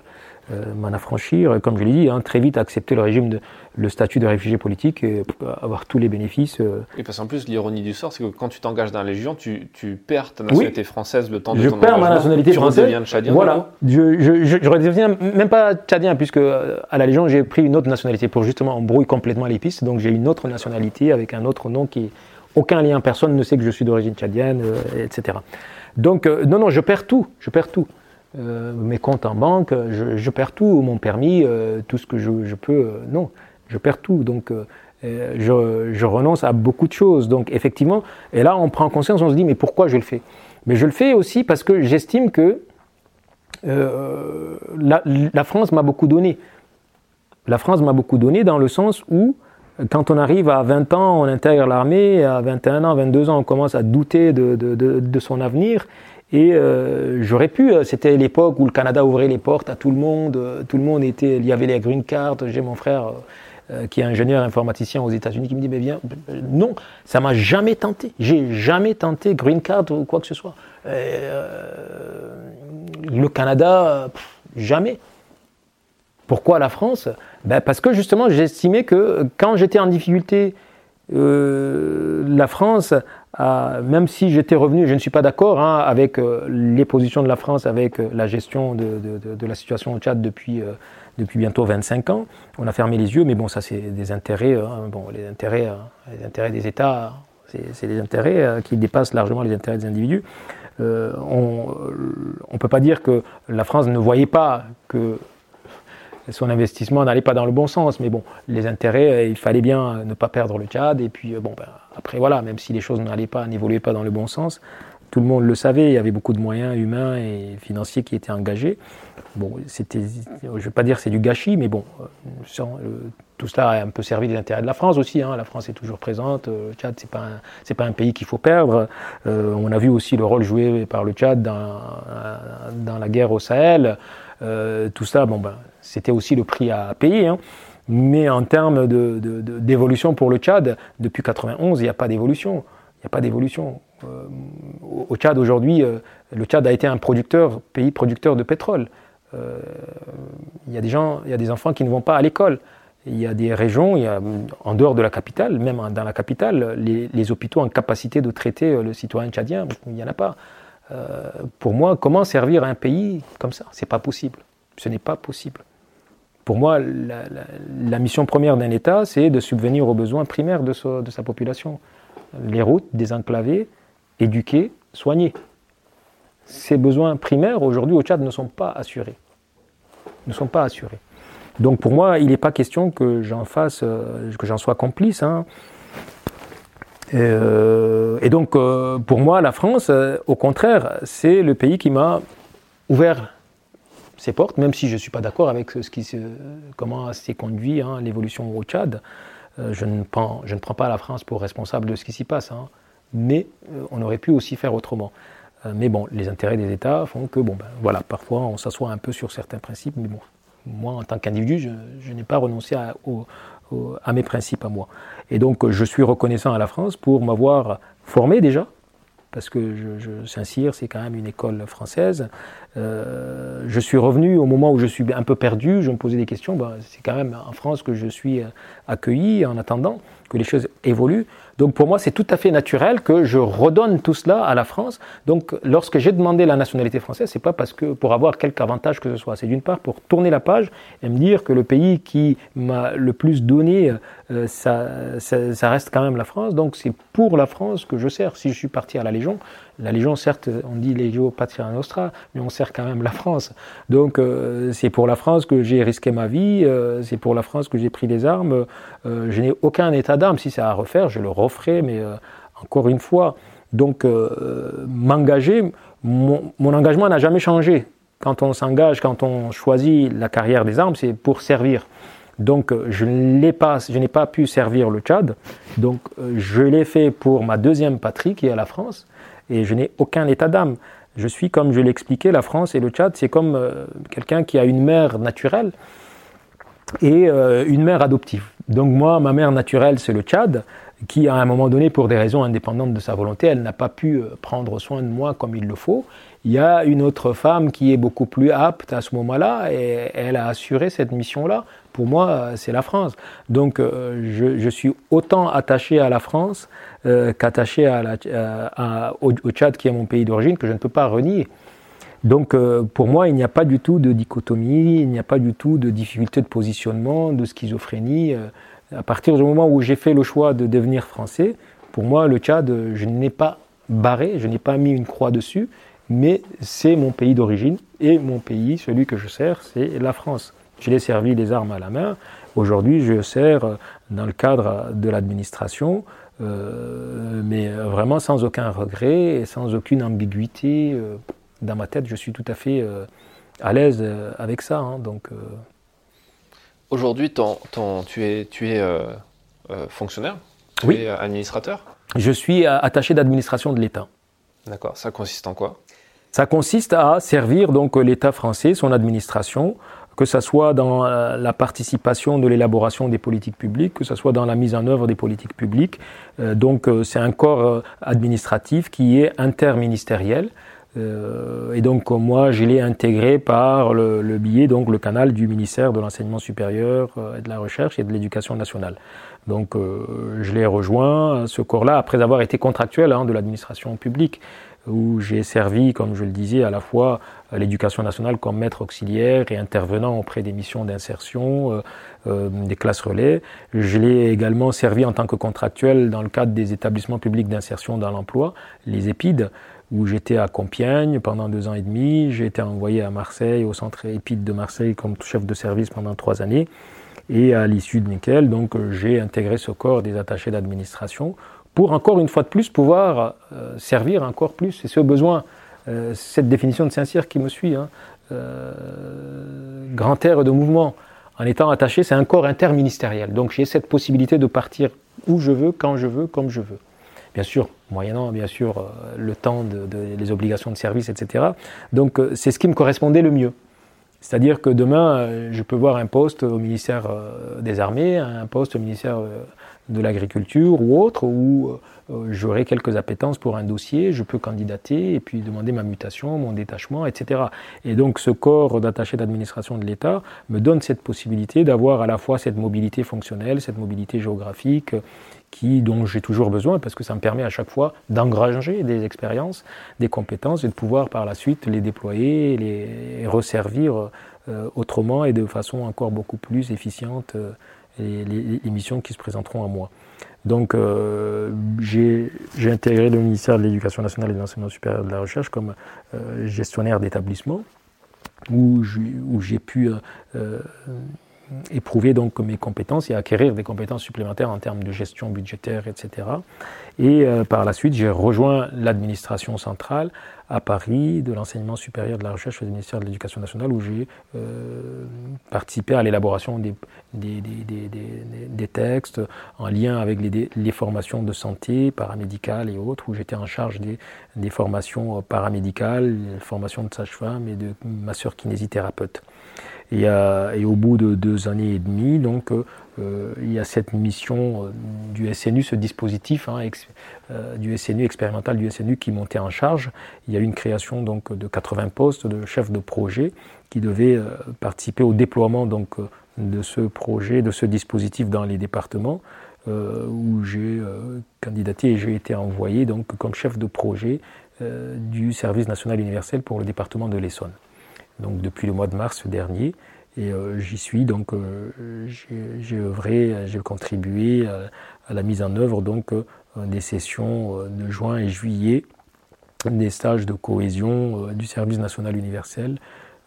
m'en affranchir, comme je l'ai dit, hein, très vite accepter le régime de le statut de réfugié politique et avoir tous les bénéfices. Et parce qu'en plus, l'ironie du sort, c'est que quand tu t'engages dans la Légion, tu, tu, perds ta nationalité française le temps de je ton perds ma nationalité tu française. redeviens tchadien. Voilà. Je, je, je, même pas tchadien, puisque à la Légion, j'ai pris une autre nationalité pour justement embrouiller complètement les pistes. Donc j'ai une autre nationalité avec un autre nom qui aucun lien, personne ne sait que je suis d'origine tchadienne, etc. Donc non, non, je perds tout, je perds tout. Euh, mes comptes en banque, je, perds tout, mon permis, euh, tout ce que je, peux, euh, non, je perds tout. Donc je, renonce à beaucoup de choses. Donc effectivement, et là on prend conscience, on se dit mais pourquoi je le fais? Mais je le fais aussi parce que j'estime que la, France m'a beaucoup donné. La France m'a beaucoup donné dans le sens où quand on arrive à 20 ans, on intègre l'armée, à 21 ans, 22 ans, on commence à douter de son avenir. Et euh, j'aurais pu, euh, c'était l'époque où le Canada ouvrait les portes à tout le monde, euh, tout le monde était, il y avait les green cards, j'ai mon frère qui est ingénieur informaticien aux États-Unis qui me dit, mais bien, non, ça m'a jamais tenté, j'ai jamais tenté green card ou quoi que ce soit. le Canada, jamais. Pourquoi la France? Ben Parce que justement, j'estimais que quand j'étais en difficulté, la France même si j'étais revenu, je ne suis pas d'accord hein, avec euh, les positions de la France, avec euh, la gestion de, la situation au Tchad depuis, euh, bientôt 25 ans. On a fermé les yeux, mais bon, ça c'est des intérêts, hein, les intérêts, les intérêts des États, c'est des intérêts qui dépassent largement les intérêts des individus. on ne peut pas dire que la France ne voyait pas que son investissement n'allait pas dans le bon sens. Mais bon, les intérêts, il fallait bien ne pas perdre le Tchad. Et puis, bon, ben, après, voilà, même si les choses n'allaient pas, n'évoluaient pas dans le bon sens, tout le monde le savait, il y avait beaucoup de moyens humains et financiers qui étaient engagés. Bon, c'était, je ne vais pas dire c'est du gâchis, mais bon, euh, tout cela a un peu servi des intérêts de la France aussi. Hein. La France est toujours présente. Le Tchad, c'est pas pas un pays qu'il faut perdre. on a vu aussi le rôle joué par le Tchad dans, dans la guerre au Sahel. tout ça, bon ben, c'était aussi le prix à payer. Hein. Mais en termes d'évolution de, pour le Tchad, depuis 91, il n'y a pas d'évolution. Il n'y a pas d'évolution. Euh, au Tchad aujourd'hui, euh, le Tchad a été un producteur, pays producteur de pétrole. Euh, il y a des gens, il y a des enfants qui ne vont pas à l'école. Il y a des régions, y a, en dehors de la capitale, même dans la capitale, les, les hôpitaux en capacité de traiter le citoyen tchadien, il n'y en a pas. pour moi, comment servir un pays comme ça? C'est pas possible. Ce n'est pas possible. Pour moi, la, mission première d'un État, c'est de subvenir aux besoins primaires de, sa population. Les routes, désenclaver, éduquer, soigner. Ces besoins primaires, aujourd'hui, au Tchad, ne sont pas assurés. Ne sont pas assurés. Donc pour moi, il n'est pas question que j'en fasse, euh, que j'en sois complice. Hein. Euh, et donc, euh, pour moi, la France, au contraire, c'est le pays qui m'a ouvert ses portes, même si je ne suis pas d'accord avec ce qui comment s'est conduit hein, l'évolution au Tchad. Euh, je, ne prends, je ne prends pas la France pour responsable de ce qui s'y passe, hein. mais euh, on aurait pu aussi faire autrement. Euh, mais bon, les intérêts des États font que, bon, ben, voilà, parfois on s'assoit un peu sur certains principes, mais bon, moi en tant qu'individu, je, n'ai pas renoncé à, à mes principes à moi. Et donc je suis reconnaissant à la France pour m'avoir formé déjà, parce que je, Saint-Cyr, c'est quand même une école française. Euh, je suis revenu au moment où je suis un peu perdu, je me posais des questions. Bah, c'est quand même en France que je suis accueilli en attendant que les choses évoluent. Donc pour moi, c'est tout à fait naturel que je redonne tout cela à la France. Donc lorsque j'ai demandé la nationalité française, c'est pas parce que pour avoir quelque avantage que ce soit. C'est d'une part pour tourner la page et me dire que le pays qui m'a le plus donné, euh, ça, reste quand même la France. Donc c'est pour la France que je sers. Si je suis parti à la Légion, la Légion, certes, on dit Legio Patria Nostra, mais on sert quand même la France. Donc euh, c'est pour la France que j'ai risqué ma vie, euh, c'est pour la France que j'ai pris les armes. Je n'ai aucun état d'âme. Si c'est à refaire, je le referai, mais encore une fois. Donc m'engager, mon, engagement n'a jamais changé. Quand on s'engage, quand on choisit la carrière des armes, c'est pour servir. Donc je n'ai pas, pas pu servir le Tchad. Donc je l'ai fait pour ma deuxième patrie qui est la France et je n'ai aucun état d'âme. Je suis, comme je l'expliquais, la France et le Tchad, c'est comme euh, quelqu'un qui a une mère naturelle et euh, une mère adoptive. Donc moi, ma mère naturelle, c'est le Tchad, qui à un moment donné, pour des raisons indépendantes de sa volonté, elle n'a pas pu euh, prendre soin de moi comme il le faut. Il y a une autre femme qui est beaucoup plus apte à ce moment-là et elle a assuré cette mission-là. Pour moi, c'est la France. Donc je, je, suis autant attaché à la France euh, qu'attaché au, Tchad, qui est mon pays d'origine, que je ne peux pas renier. Donc euh, pour moi, il n'y a pas du tout de dichotomie, il n'y a pas du tout de difficulté de positionnement, de schizophrénie. Euh, à partir du moment où j'ai fait le choix de devenir français, pour moi, le Tchad, je n'ai pas barré, je n'ai pas mis une croix dessus, mais c'est mon pays d'origine et mon pays, celui que je sers, c'est la France. Je l'ai servi les armes à la main. Aujourd'hui, je sers dans le cadre de l'administration euh, mais vraiment sans aucun regret et sans aucune ambiguïté. Euh, dans ma tête, je suis tout à fait euh, à l'aise avec ça. Hein, donc, Aujourd'hui, tu es, tu es fonctionnaire? Tu oui. es administrateur? Je suis attaché d'administration de l'État. D'accord. Ça consiste en quoi? Ça consiste à servir donc l'État français, son administration, que ce soit dans euh, la participation de l'élaboration des politiques publiques, que ce soit dans la mise en œuvre des politiques publiques. Euh, donc euh, c'est un corps administratif qui est interministériel. et donc moi, je l'ai intégré par le, biais, donc le canal du ministère de l'enseignement supérieur et de la recherche et de l'éducation nationale. Donc je l'ai rejoint, ce corps-là, après avoir été contractuel hein, de l'administration publique où j'ai servi, comme je le disais, à la fois l'éducation nationale comme maître auxiliaire et intervenant auprès des missions d'insertion, euh, euh, des classes relais. Je l'ai également servi en tant que contractuel dans le cadre des établissements publics d'insertion dans l'emploi, les EPID, où j'étais à Compiègne pendant deux ans et demi. J'ai été envoyé à Marseille, au centre EPID de Marseille, comme chef de service pendant trois années. Et à l'issue de nickel, donc j'ai intégré ce corps des attachés d'administration pour encore une fois de plus pouvoir servir encore plus. Et ce besoin, cette définition de Saint-Cyr qui me suit, hein, grand air de mouvement, en étant attaché, c'est un corps interministériel. Donc j'ai cette possibilité de partir où je veux, quand je veux, comme je veux. Bien sûr, moyennant bien sûr euh, le temps, de, les obligations de service, etc. Donc euh, c'est ce qui me correspondait le mieux. C'est-à-dire que demain, euh, je peux voir un poste au ministère des Armées, un poste au ministère de l'Agriculture ou autre, où j'aurai quelques appétences pour un dossier, je peux candidater et puis demander ma mutation, mon détachement, etc. Et donc ce corps d'attaché d'administration de l'État me donne cette possibilité d'avoir à la fois cette mobilité fonctionnelle, cette mobilité géographique, qui, dont j'ai toujours besoin parce que ça me permet à chaque fois d'engranger des expériences, des compétences et de pouvoir par la suite les déployer, les resservir euh, autrement et de façon encore beaucoup plus efficiente euh, les, missions qui se présenteront à moi. Donc euh, j'ai intégré le ministère de l'Éducation nationale et de l'enseignement supérieur de la recherche comme gestionnaire d'établissement où j'ai pu éprouver donc mes compétences et acquérir des compétences supplémentaires en termes de gestion budgétaire, etc. Et euh, par la suite, j'ai rejoint l'administration centrale à Paris de l'enseignement supérieur de la recherche du ministère de l'Éducation nationale où j'ai euh, participé à l'élaboration des, des, des, des, textes en lien avec les, les, formations de santé paramédicales et autres, où j'étais en charge des, formations paramédicales, les formations de sage-femme et de masseur kinésithérapeute. Et, et, au bout de deux années et demie, donc, euh, il y a cette mission euh, du SNU, ce dispositif hein, euh, du SNU expérimental du SNU qui montait en charge. Il y a eu une création donc de 80 postes de chefs de projet qui devaient participer au déploiement donc de ce projet, de ce dispositif dans les départements. où j'ai candidaté et j'ai été envoyé donc comme chef de projet du service national universel pour le département de l'Essonne donc depuis le mois de mars dernier. Et euh, j'y suis, donc euh, j'ai œuvré, j'ai contribué à, la mise en œuvre donc, euh, des sessions de juin et juillet, des stages de cohésion du service national universel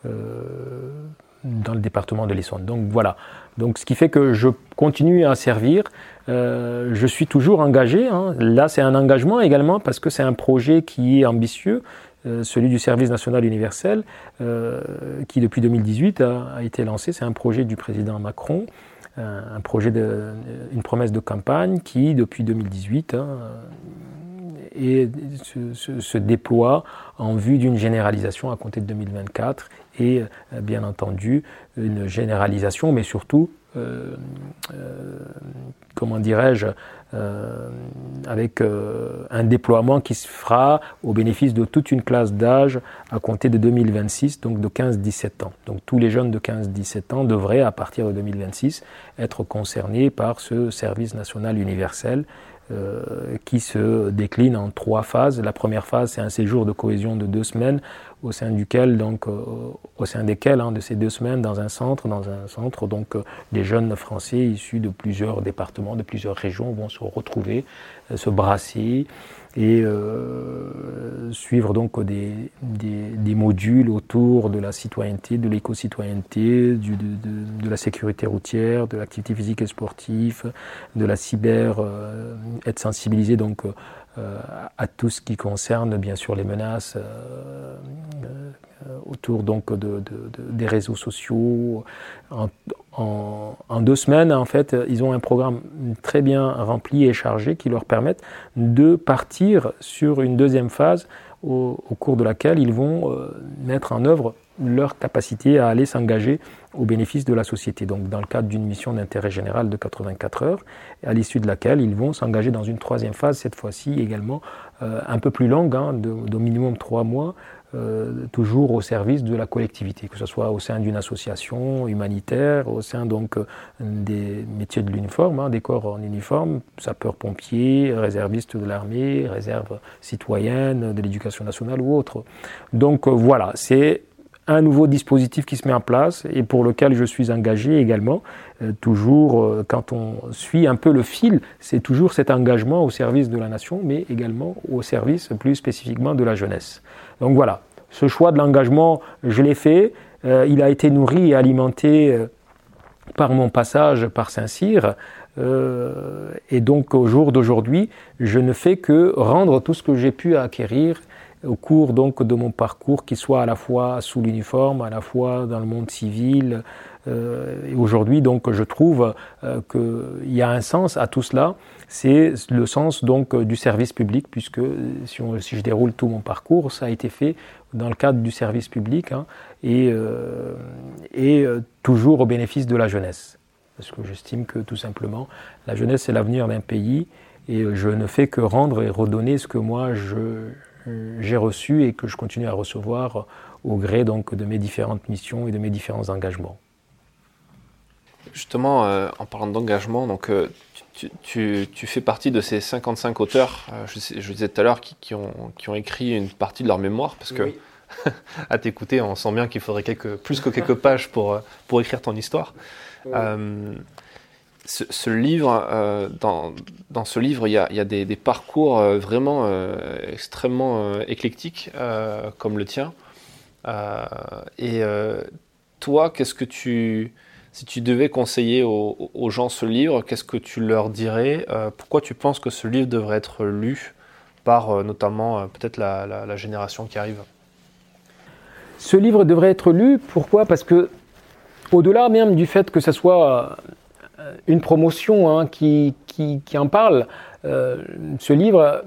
dans le département de l'Essonne. Donc voilà. Donc ce qui fait que je continue à servir. je suis toujours engagé. Hein. Là, c'est un engagement également parce que c'est un projet qui est ambitieux. Euh, celui du service national universel, euh, qui depuis 2018 a, été lancé. C'est un projet du président Macron, euh, un projet de, une promesse de campagne qui, depuis 2018, hein, et se, déploie en vue d'une généralisation à compter de 2024 et bien entendu une généralisation, mais surtout euh, euh, comment dirais-je, euh, avec un déploiement qui se fera au bénéfice de toute une classe d'âge à compter de 2026, donc de 15-17 ans. Donc tous les jeunes de 15-17 ans devraient, à partir de 2026, être concernés par ce service national universel qui se décline en trois phases. La première phase, c'est un séjour de cohésion de deux semaines au sein duquel, donc, euh, au sein desquels, hein, de ces deux semaines, dans un centre, dans un centre, donc, euh, des jeunes Français issus de plusieurs départements, de plusieurs régions vont se retrouver, euh, se brasser et suivre donc des, des, modules autour de la citoyenneté, de l'éco-citoyenneté, de, de, de, la sécurité routière, de l'activité physique et sportive, de la cyber, être sensibilisé donc euh, à tout ce qui concerne bien sûr les menaces euh, euh, autour donc de, des réseaux sociaux. En, deux semaines, en fait, ils ont un programme très bien rempli et chargé qui leur permettent de partir sur une deuxième phase au, cours de laquelle ils vont mettre en œuvre leur capacité à aller s'engager au bénéfice de la société. Donc dans le cadre d'une mission d'intérêt général de 84 heures, à l'issue de laquelle ils vont s'engager dans une troisième phase, cette fois-ci également euh, un peu plus longue, hein, de, minimum trois mois, euh, toujours au service de la collectivité, que ce soit au sein d'une association humanitaire, au sein donc euh, des métiers de l'uniforme, hein, des corps en uniforme, sapeurs-pompiers, réservistes de l'armée, réserve citoyenne, de l'éducation nationale ou autre. Donc voilà, c'est un nouveau dispositif qui se met en place et pour lequel je suis engagé également. Euh, toujours, euh, quand on suit un peu le fil, c'est toujours cet engagement au service de la nation, mais également au service plus spécifiquement de la jeunesse. Donc voilà, ce choix de l'engagement, je l'ai fait. Euh, il a été nourri et alimenté par mon passage par Saint-Cyr, et donc au jour d'aujourd'hui, je ne fais que rendre tout ce que j'ai pu acquérir au cours donc de mon parcours, qui soit à la fois sous l'uniforme, à la fois dans le monde civil. Euh, et aujourd'hui, donc, je trouve euh, qu'il y a un sens à tout cela. C'est le sens donc du service public, puisque si, si, je déroule tout mon parcours, ça a été fait dans le cadre du service public hein, et, euh, et toujours au bénéfice de la jeunesse. Parce que j'estime que tout simplement, la jeunesse c'est l'avenir d'un pays et je ne fais que rendre et redonner ce que moi je, j'ai reçu et que je continue à recevoir au gré donc, de mes différentes missions et de mes différents engagements. Justement, euh, en parlant d'engagement, donc, euh, tu, fais partie de ces 55 auteurs, euh, je, je, disais tout à l'heure, qui, ont, qui, ont, écrit une partie de leur mémoire, parce que à t'écouter, on sent bien qu'il faudrait quelques, plus que quelques pages pour, pour écrire ton histoire ce, livre, euh, dans, ce livre, il y a, des, parcours euh, vraiment euh, extrêmement éclectiques, comme le tien. et toi, qu'est-ce que tu, si tu devais conseiller aux, gens ce livre, qu'est-ce que tu leur dirais Pourquoi tu penses que ce livre devrait être lu par notamment peut-être la, génération qui arrive? Ce livre devrait être lu, pourquoi? Parce que au-delà même du fait que ce soit une promotion hein, qui, qui, en parle. Euh, ce livre,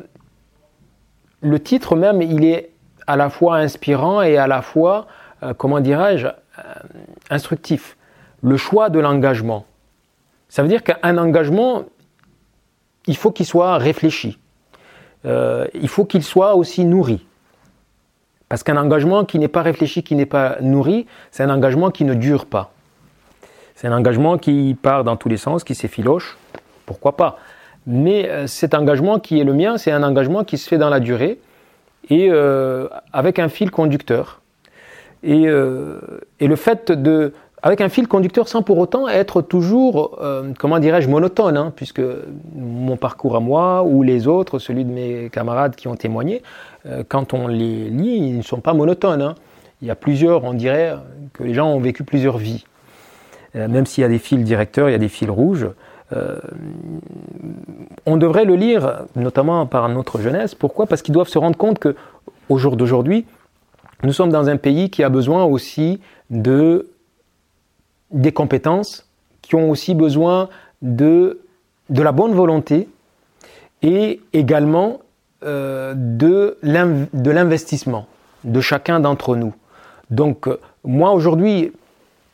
le titre même, il est à la fois inspirant et à la fois, euh, comment dirais-je, instructif. Le choix de l'engagement. Ça veut dire qu'un engagement, il faut qu'il soit réfléchi. il faut qu'il soit aussi nourri. Parce qu'un engagement qui n'est pas réfléchi, qui n'est pas nourri, c'est un engagement qui ne dure pas. C'est un engagement qui part dans tous les sens, qui s'effiloche, pourquoi pas? Mais euh, cet engagement qui est le mien, c'est un engagement qui se fait dans la durée et euh, avec un fil conducteur. Et, euh, et, le fait de, avec un fil conducteur sans pour autant être toujours, comment dirais-je, monotone, hein, puisque mon parcours à moi ou les autres, celui de mes camarades qui ont témoigné, quand on les lit, ils ne sont pas monotones. Hein. Il y a plusieurs, on dirait que les gens ont vécu plusieurs vies. Euh, même s'il y a des fils directeurs, il y a des fils rouges. Euh, on devrait le lire, notamment par notre jeunesse. Pourquoi? Parce qu'ils doivent se rendre compte que, au jour d'aujourd'hui, nous sommes dans un pays qui a besoin aussi de des compétences, qui ont aussi besoin de, de la bonne volonté et également euh, de l'investissement de chacun d'entre nous. Donc moi aujourd'hui,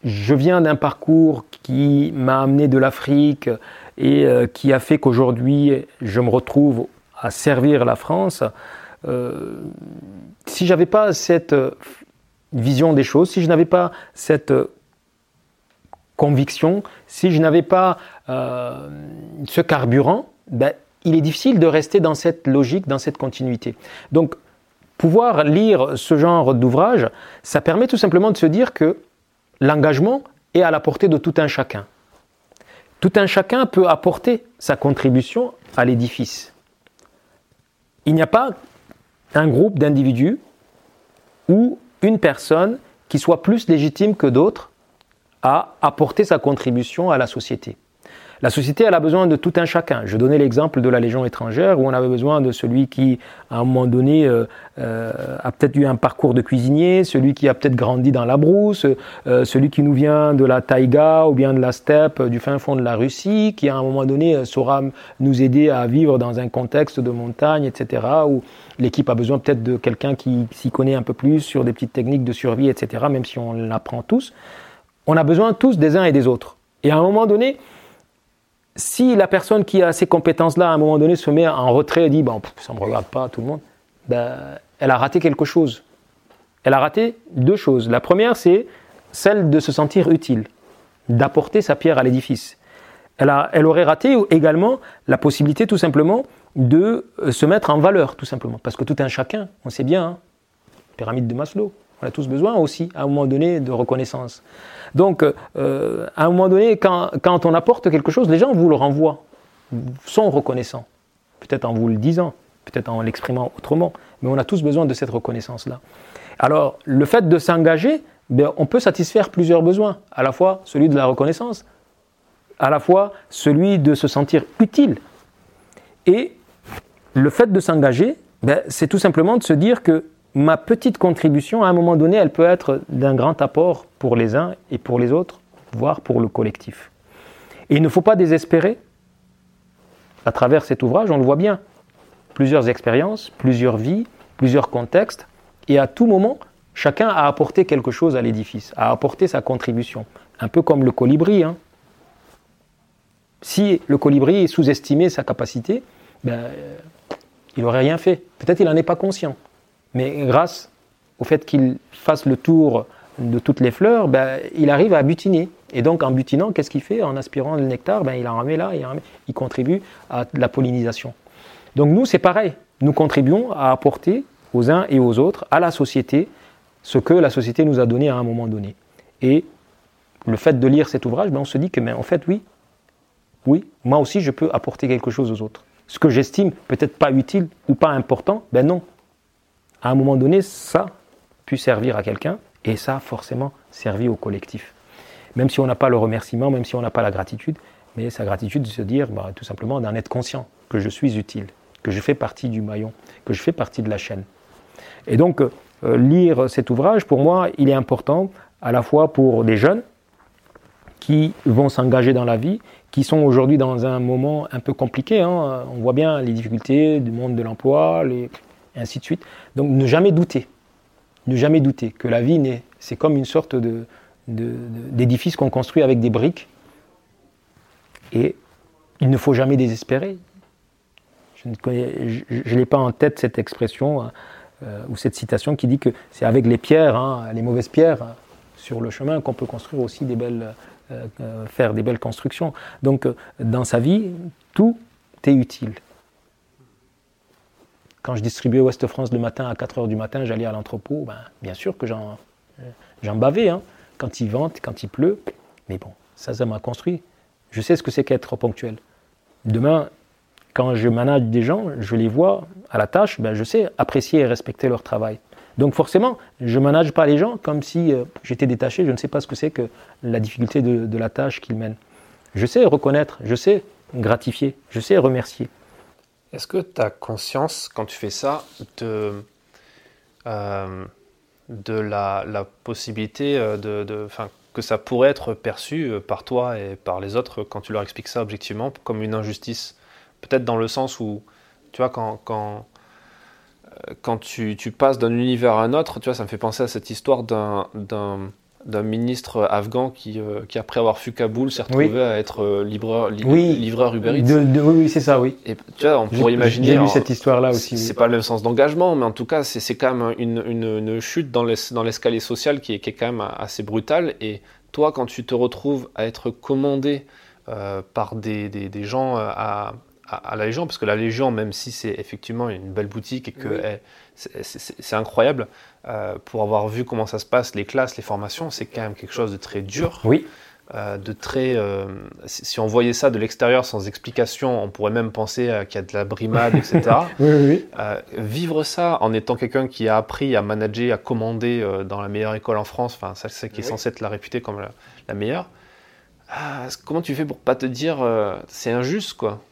je viens d'un parcours qui m'a amené de l'Afrique et euh, qui a fait qu'aujourd'hui je me retrouve à servir la France. Euh, si j'avais pas cette vision des choses, si je n'avais pas cette conviction, si je n'avais pas euh, ce carburant, ben, il est difficile de rester dans cette logique, dans cette continuité. Donc, pouvoir lire ce genre d'ouvrage, ça permet tout simplement de se dire que l'engagement est à la portée de tout un chacun. Tout un chacun peut apporter sa contribution à l'édifice. Il n'y a pas un groupe d'individus ou une personne qui soit plus légitime que d'autres à apporter sa contribution à la société. La société, elle a besoin de tout un chacun. Je donnais l'exemple de la Légion étrangère où on avait besoin de celui qui, à un moment donné, euh, euh, a peut-être eu un parcours de cuisinier, celui qui a peut-être grandi dans la brousse, euh, celui qui nous vient de la taïga ou bien de la steppe du fin fond de la Russie, qui à un moment donné saura nous aider à vivre dans un contexte de montagne, etc. Où l'équipe a besoin peut-être de quelqu'un qui s'y connaît un peu plus sur des petites techniques de survie, etc. Même si on l'apprend tous. On a besoin tous des uns et des autres. Et à un moment donné, si la personne qui a ces compétences-là, à un moment donné, se met en retrait et dit bon, ça ne me regarde pas, tout le monde, ben, elle a raté quelque chose. Elle a raté deux choses. La première, c'est celle de se sentir utile, d'apporter sa pierre à l'édifice. Elle, elle aurait raté également la possibilité, tout simplement, de euh, se mettre en valeur, tout simplement. Parce que tout un chacun, on sait bien, hein, pyramide de Maslow, on a tous besoin aussi, à un moment donné, de reconnaissance. Donc, euh, à un moment donné, quand, on apporte quelque chose, les gens vous le renvoient, sont reconnaissants. Peut-être en vous le disant, peut-être en l'exprimant autrement, mais on a tous besoin de cette reconnaissance-là. Alors, le fait de s'engager, ben, on peut satisfaire plusieurs besoins, à la fois celui de la reconnaissance à la fois celui de se sentir utile. Et le fait de s'engager, ben, c'est tout simplement de se dire que ma petite contribution, à un moment donné, elle peut être d'un grand apport pour les uns et pour les autres, voire pour le collectif. Et il ne faut pas désespérer. À travers cet ouvrage, on le voit bien. Plusieurs expériences, plusieurs vies, plusieurs contextes, et à tout moment, chacun a apporté quelque chose à l'édifice, a apporté sa contribution. Un peu comme le colibri. Hein. Si le colibri sous-estimait sa capacité, ben, il n'aurait rien fait. Peut-être il n'en est pas conscient. Mais grâce au fait qu'il fasse le tour de toutes les fleurs, ben, il arrive à butiner. Et donc en butinant, qu'est-ce qu'il fait? En aspirant le nectar, ben, il en remet là, il, contribue à la pollinisation. Donc nous, c'est pareil. Nous contribuons à apporter aux uns et aux autres, à la société, ce que la société nous a donné à un moment donné. Et le fait de lire cet ouvrage, ben, on se dit que, en fait, oui, oui, moi aussi, je peux apporter quelque chose aux autres. Ce que j'estime peut-être pas utile ou pas important, ben non, à un moment donné, ça pu servir à quelqu'un et ça a forcément servi au collectif. Même si on n'a pas le remerciement, même si on n'a pas la gratitude, mais sa gratitude de se dire bah, tout simplement d'en être conscient que je suis utile, que je fais partie du maillon, que je fais partie de la chaîne. Et donc, euh, lire cet ouvrage, pour moi, il est important à la fois pour des jeunes qui vont s'engager dans la vie, qui sont aujourd'hui dans un moment un peu compliqué. Hein. On voit bien les difficultés du monde de l'emploi, les, et ainsi de suite. Donc ne jamais douter, ne jamais douter que la vie, c'est comme une sorte de, d'édifice qu'on construit avec des briques. Et il ne faut jamais désespérer. Je ne pas en tête cette expression euh, ou cette citation qui dit que c'est avec les pierres, hein, les mauvaises pierres euh, sur le chemin qu'on peut construire aussi des belles, euh, faire des belles constructions. Donc dans sa vie, tout est utile. Quand je distribuais Ouest France le matin à 4 h du matin, j'allais à l'entrepôt, ben, bien sûr que j'en, j'en bavais, hein, quand il vente, quand il pleut. Mais bon, ça, ça m'a construit. Je sais ce que c'est qu'être ponctuel. Demain, quand je manage des gens, je les vois à la tâche, ben, je sais apprécier et respecter leur travail. Donc forcément, je ne manage pas les gens comme si euh, j'étais détaché, je ne sais pas ce que c'est que la difficulté de la tâche qu'ils mènent. Je sais reconnaître, je sais gratifier, je sais remercier. Est-ce que tu as conscience, quand tu fais ça, de, euh, de la, possibilité euh, de, de que ça pourrait être perçu euh, par toi et par les autres quand tu leur expliques ça objectivement comme une injustice? Peut-être dans le sens où, tu vois, quand tu, tu passes d'un univers à un autre, tu vois, ça me fait penser à cette histoire d'un d'un ministre afghan qui, euh, qui, après avoir fui Kaboul, s'est retrouvé à être euh, livreur, livreur Uber Eats. oui, c'est ça, oui. Et tu vois, on pourrait imaginer. J'ai lu cette histoire-là aussi. C'est pas le même sens d'engagement, mais en tout cas, c'est quand même une, une, une chute dans l'escalier social qui est, qui est, quand même assez brutale. Et toi, quand tu te retrouves à être commandé euh, par des, des, des gens à, à, la Légion, parce que la Légion, même si c'est effectivement une belle boutique et que c'est incroyable, euh, pour avoir vu comment ça se passe, les classes, les formations, c'est quand même quelque chose de très dur. Oui. Euh, de très, euh, si on voyait ça de l'extérieur sans explication, on pourrait même penser qu'il y a de la brimade, etc. oui, oui. vivre ça en étant quelqu'un qui a appris à manager, à commander dans la meilleure école en France, enfin, c'est qui est censé être la réputée comme la, la meilleure. comment tu fais pour pas te dire c'est injuste, quoi?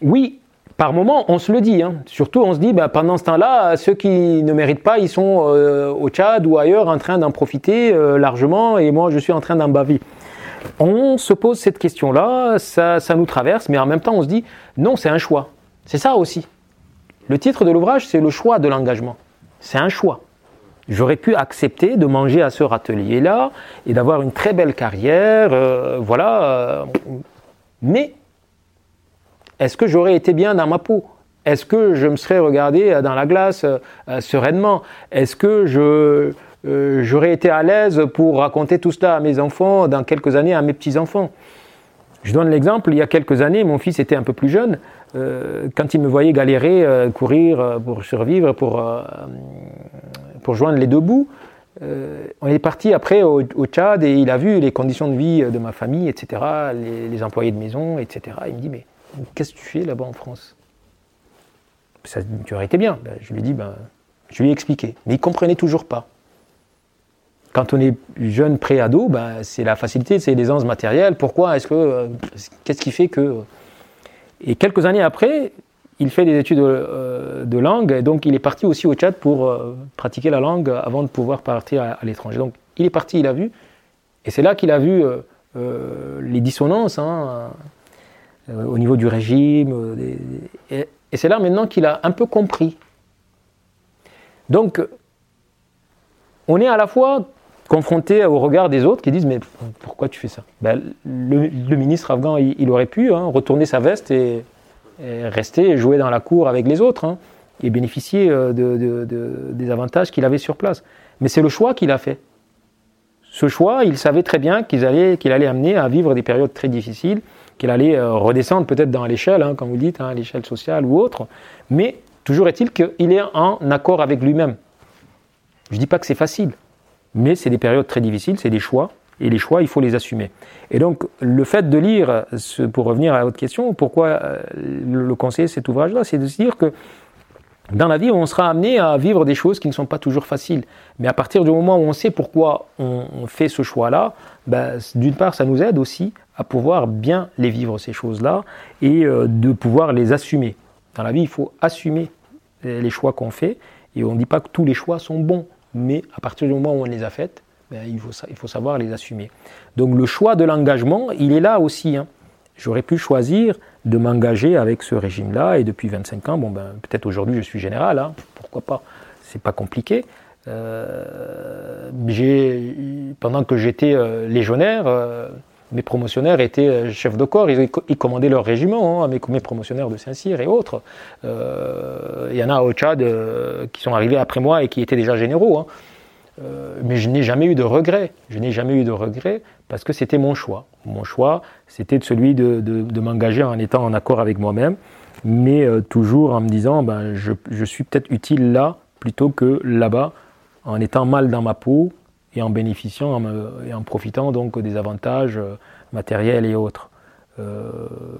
Oui, par moment, on se le dit. Hein. Surtout, on se dit, bah, pendant ce temps-là, ceux qui ne méritent pas, ils sont euh, au Tchad ou ailleurs en train d'en profiter euh, largement, et moi, je suis en train d'en baver. On se pose cette question-là, ça, ça nous traverse, mais en même temps, on se dit, non, c'est un choix. C'est ça aussi. Le titre de l'ouvrage, c'est le choix de l'engagement. C'est un choix. J'aurais pu accepter de manger à ce râtelier-là et d'avoir une très belle carrière, euh, voilà. mais est-ce que j'aurais été bien dans ma peau? Est-ce que je me serais regardé dans la glace euh, sereinement? Est-ce que je, euh, j'aurais été à l'aise pour raconter tout cela à mes enfants dans quelques années, à mes petits-enfants? Je donne l'exemple, il y a quelques années, mon fils était un peu plus jeune. Euh, quand il me voyait galérer, courir pour survivre, pour, pour joindre les deux bouts, on est parti après au, Tchad et il a vu les conditions de vie de ma famille, etc., les, les employés de maison, etc. Il me dit, mais Qu'est-ce que tu fais là-bas en France ça, Tu aurais été bien. Ben, je lui ai dit, ben, je lui ai expliqué. Mais il ne comprenait toujours pas. quand on est jeune pré-ado, ben, c'est la facilité, c'est l'aisance matérielle. Pourquoi est-ce que. Qu'est-ce qui fait que. Et quelques années après, il fait des études de langue, et donc il est parti aussi au Tchad pour pratiquer la langue avant de pouvoir partir à, l'étranger. Donc il est parti, il a vu, et c'est là qu'il a vu les dissonances hein, au niveau du régime, et c'est là maintenant qu'il a un peu compris donc, on est à la fois confronté au regard des autres qui disent Mais pourquoi tu fais ça? Ben, le, ministre afghan, il, aurait pu hein, retourner sa veste et, rester jouer dans la cour avec les autres hein, et bénéficier euh, des avantages qu'il avait sur place. Mais c'est le choix qu'il a fait. Ce choix, il savait très bien qu'il allait amener à vivre des périodes très difficiles, qu'il allait euh, redescendre peut-être dans l'échelle, hein, comme vous dites, l'échelle sociale ou autre. Mais Toujours est-il qu'il est en accord avec lui-même. Je ne dis pas que c'est facile, mais c'est des périodes très difficiles, c'est des choix, et les choix, il faut les assumer. Et donc, le fait de lire, pour revenir à votre question, pourquoi euh, le conseiller cet ouvrage-là, c'est de se dire que dans la vie, on sera amené à vivre des choses qui ne sont pas toujours faciles. Mais à partir du moment où on sait pourquoi on, fait ce choix-là, ben, d'une part, ça nous aide aussi à pouvoir bien les vivre, ces choses-là, et euh, de pouvoir les assumer. Dans la vie, il faut assumer les choix qu'on fait. Et on ne dit pas que tous les choix sont bons, mais à partir du moment où on les a faits, ben, il, faut, savoir les assumer. Donc le choix de l'engagement, il est là aussi. Hein. J'aurais pu choisir de m'engager avec ce régime-là, et depuis 25 ans, bon ben, peut-être aujourd'hui je suis général, hein, pourquoi pas, c'est pas compliqué. Euh, pendant que j'étais euh, légionnaire, euh, mes promotionnaires étaient chefs de corps, ils, commandaient leur régiment, hein, mes, promotionnaires de Saint-Cyr et autres. Il y en a au Tchad qui sont arrivés après moi et qui étaient déjà généraux. Hein. mais je n'ai jamais eu de regret. Je n'ai jamais eu de regret parce que c'était mon choix. Mon choix, c'était celui de, m'engager en étant en accord avec moi-même, mais toujours en me disant, ben, je, je suis peut-être utile là plutôt que là-bas, en étant mal dans ma peau, et en bénéficiant et en profitant donc des avantages euh, matériels et autres. Euh,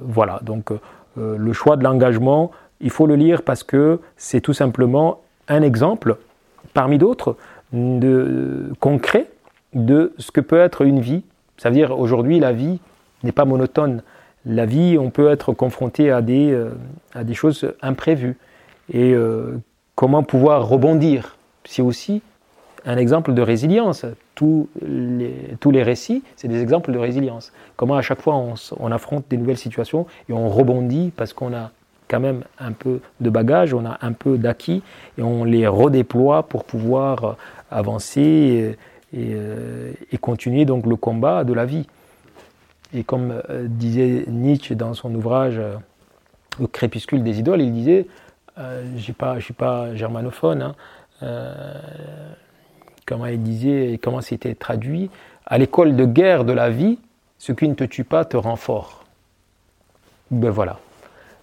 voilà, donc euh, le choix de l'engagement, il faut le lire parce que c'est tout simplement un exemple parmi d'autres de, concret de ce que peut être une vie. Ça veut dire aujourd'hui la vie n'est pas monotone. La vie, on peut être confronté à des, à des choses imprévues. Et comment pouvoir rebondir? C'est aussi un exemple de résilience. Tous les, tous les récits, c'est des exemples de résilience. Comment à chaque fois on, affronte des nouvelles situations et on rebondit parce qu'on a quand même un peu de bagages, on a un peu d'acquis et on les redéploie pour pouvoir avancer et, euh, continuer donc le combat de la vie. Et comme euh, disait Nietzsche dans son ouvrage euh, Le crépuscule des idoles, il disait, je ne suis pas germanophone, hein, comment il disait et comment c'était traduit, à l'école de guerre de la vie, ce qui ne te tue pas te rend fort. Ben voilà.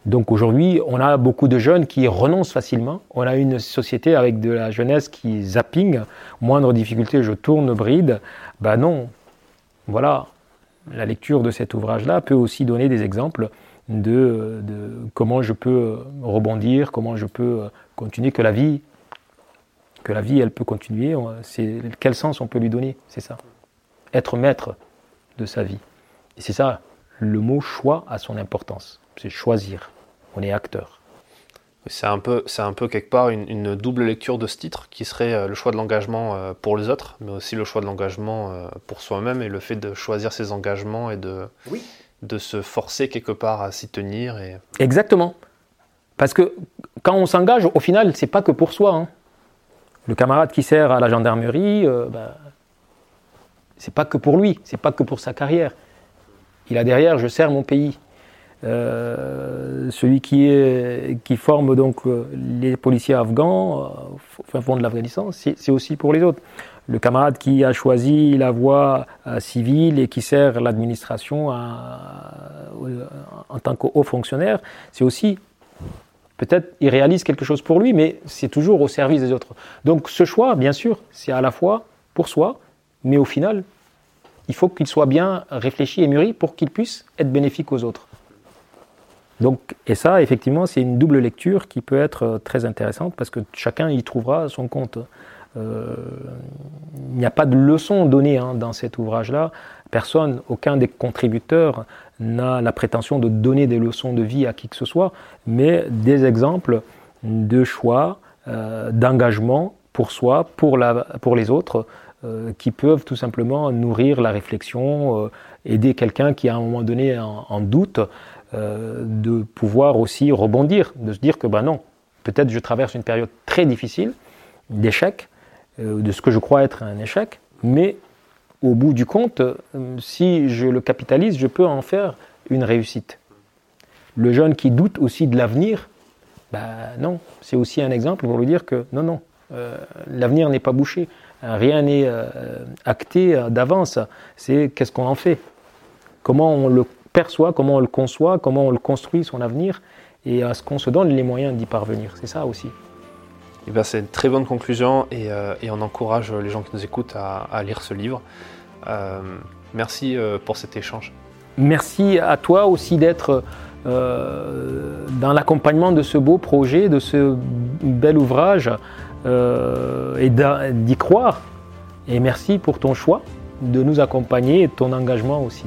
Donc aujourd'hui, on a beaucoup de jeunes qui renoncent facilement. On a une société avec de la jeunesse qui zapping, moindre difficulté, je tourne bride. Ben non. Voilà. La lecture de cet ouvrage-là peut aussi donner des exemples de, comment je peux rebondir, comment je peux continuer, que la vie que la vie, elle peut continuer. C'est quel sens on peut lui donner? C'est ça. Être maître de sa vie. Et c'est ça, le mot choix a son importance. C'est choisir. On est acteur. C'est un peu, c'est un peu quelque part une, double lecture de ce titre qui serait euh, le choix de l'engagement euh, pour les autres, mais aussi le choix de l'engagement euh, pour soi-même et le fait de choisir ses engagements et de, de se forcer quelque part à s'y tenir. Et... Exactement. Parce que quand on s'engage, au final, c'est pas que pour soi. Hein. Le camarade qui sert à la gendarmerie, euh, ben, c'est pas que pour lui, c'est pas que pour sa carrière. Il a derrière, je sers mon pays. Euh, celui qui, forme donc euh, les policiers afghans au fond de l'Afghanistan, c'est aussi pour les autres. Le camarade qui a choisi la voie civile et qui sert l'administration en tant que haut fonctionnaire, c'est aussi Peut-être il réalise quelque chose pour lui, mais c'est toujours au service des autres. Donc ce choix, bien sûr, c'est à la fois pour soi, mais au final, il faut qu'il soit bien réfléchi et mûri pour qu'il puisse être bénéfique aux autres. Donc, et ça, effectivement, c'est une double lecture qui peut être euh, très intéressante parce que chacun y trouvera son compte il n'y a pas de leçon donnée hein, dans cet ouvrage-là. Personne, aucun des contributeurs n'a la prétention de donner des leçons de vie à qui que ce soit, mais des exemples de choix, euh, d'engagement pour soi, pour, la, pour les autres, euh, qui peuvent tout simplement nourrir la réflexion, euh, aider quelqu'un qui à un moment donné en, en doute, de pouvoir aussi rebondir, de se dire que ben non, peut-être je traverse une période très difficile, d'échec, de ce que je crois être un échec, mais au bout du compte, euh, si je le capitalise, je peux en faire une réussite. Le jeune qui doute aussi de l'avenir, ben non, c'est aussi un exemple pour lui dire que non, non, euh, l'avenir n'est pas bouché, rien n'est euh, acté d'avance, c'est qu'est-ce qu'on en fait, comment on le perçoit, comment on le conçoit, comment on le construit son avenir, et à ce qu'on se donne les moyens d'y parvenir, c'est ça aussi. Eh ben, c'est une très bonne conclusion et, on encourage les gens qui nous écoutent à lire ce livre. Euh, merci euh, pour cet échange. Merci à toi aussi d'être euh, dans l'accompagnement de ce beau projet, de ce bel ouvrage et d'y croire. Et merci pour ton choix de nous accompagner et ton engagement aussi.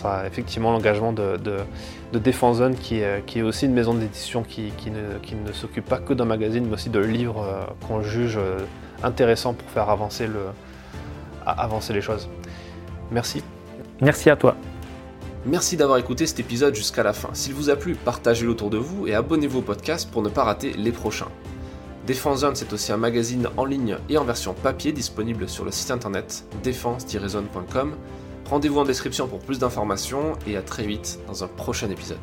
Ce sera effectivement l'engagement de, de, Zone, qui est, qui est, aussi une maison d'édition qui, ne, ne s'occupe pas que d'un magazine, mais aussi de livres qu'on juge intéressants pour faire avancer le, avancer les choses. Merci. Merci à toi. Merci d'avoir écouté cet épisode jusqu'à la fin. S'il vous a plu, partagez-le autour de vous et abonnez-vous au podcast pour ne pas rater les prochains. Défense Zone, c'est aussi un magazine en ligne et en version papier disponible sur le site internet défense-zone.com. Rendez-vous en description pour plus d'informations et à très vite dans un prochain épisode.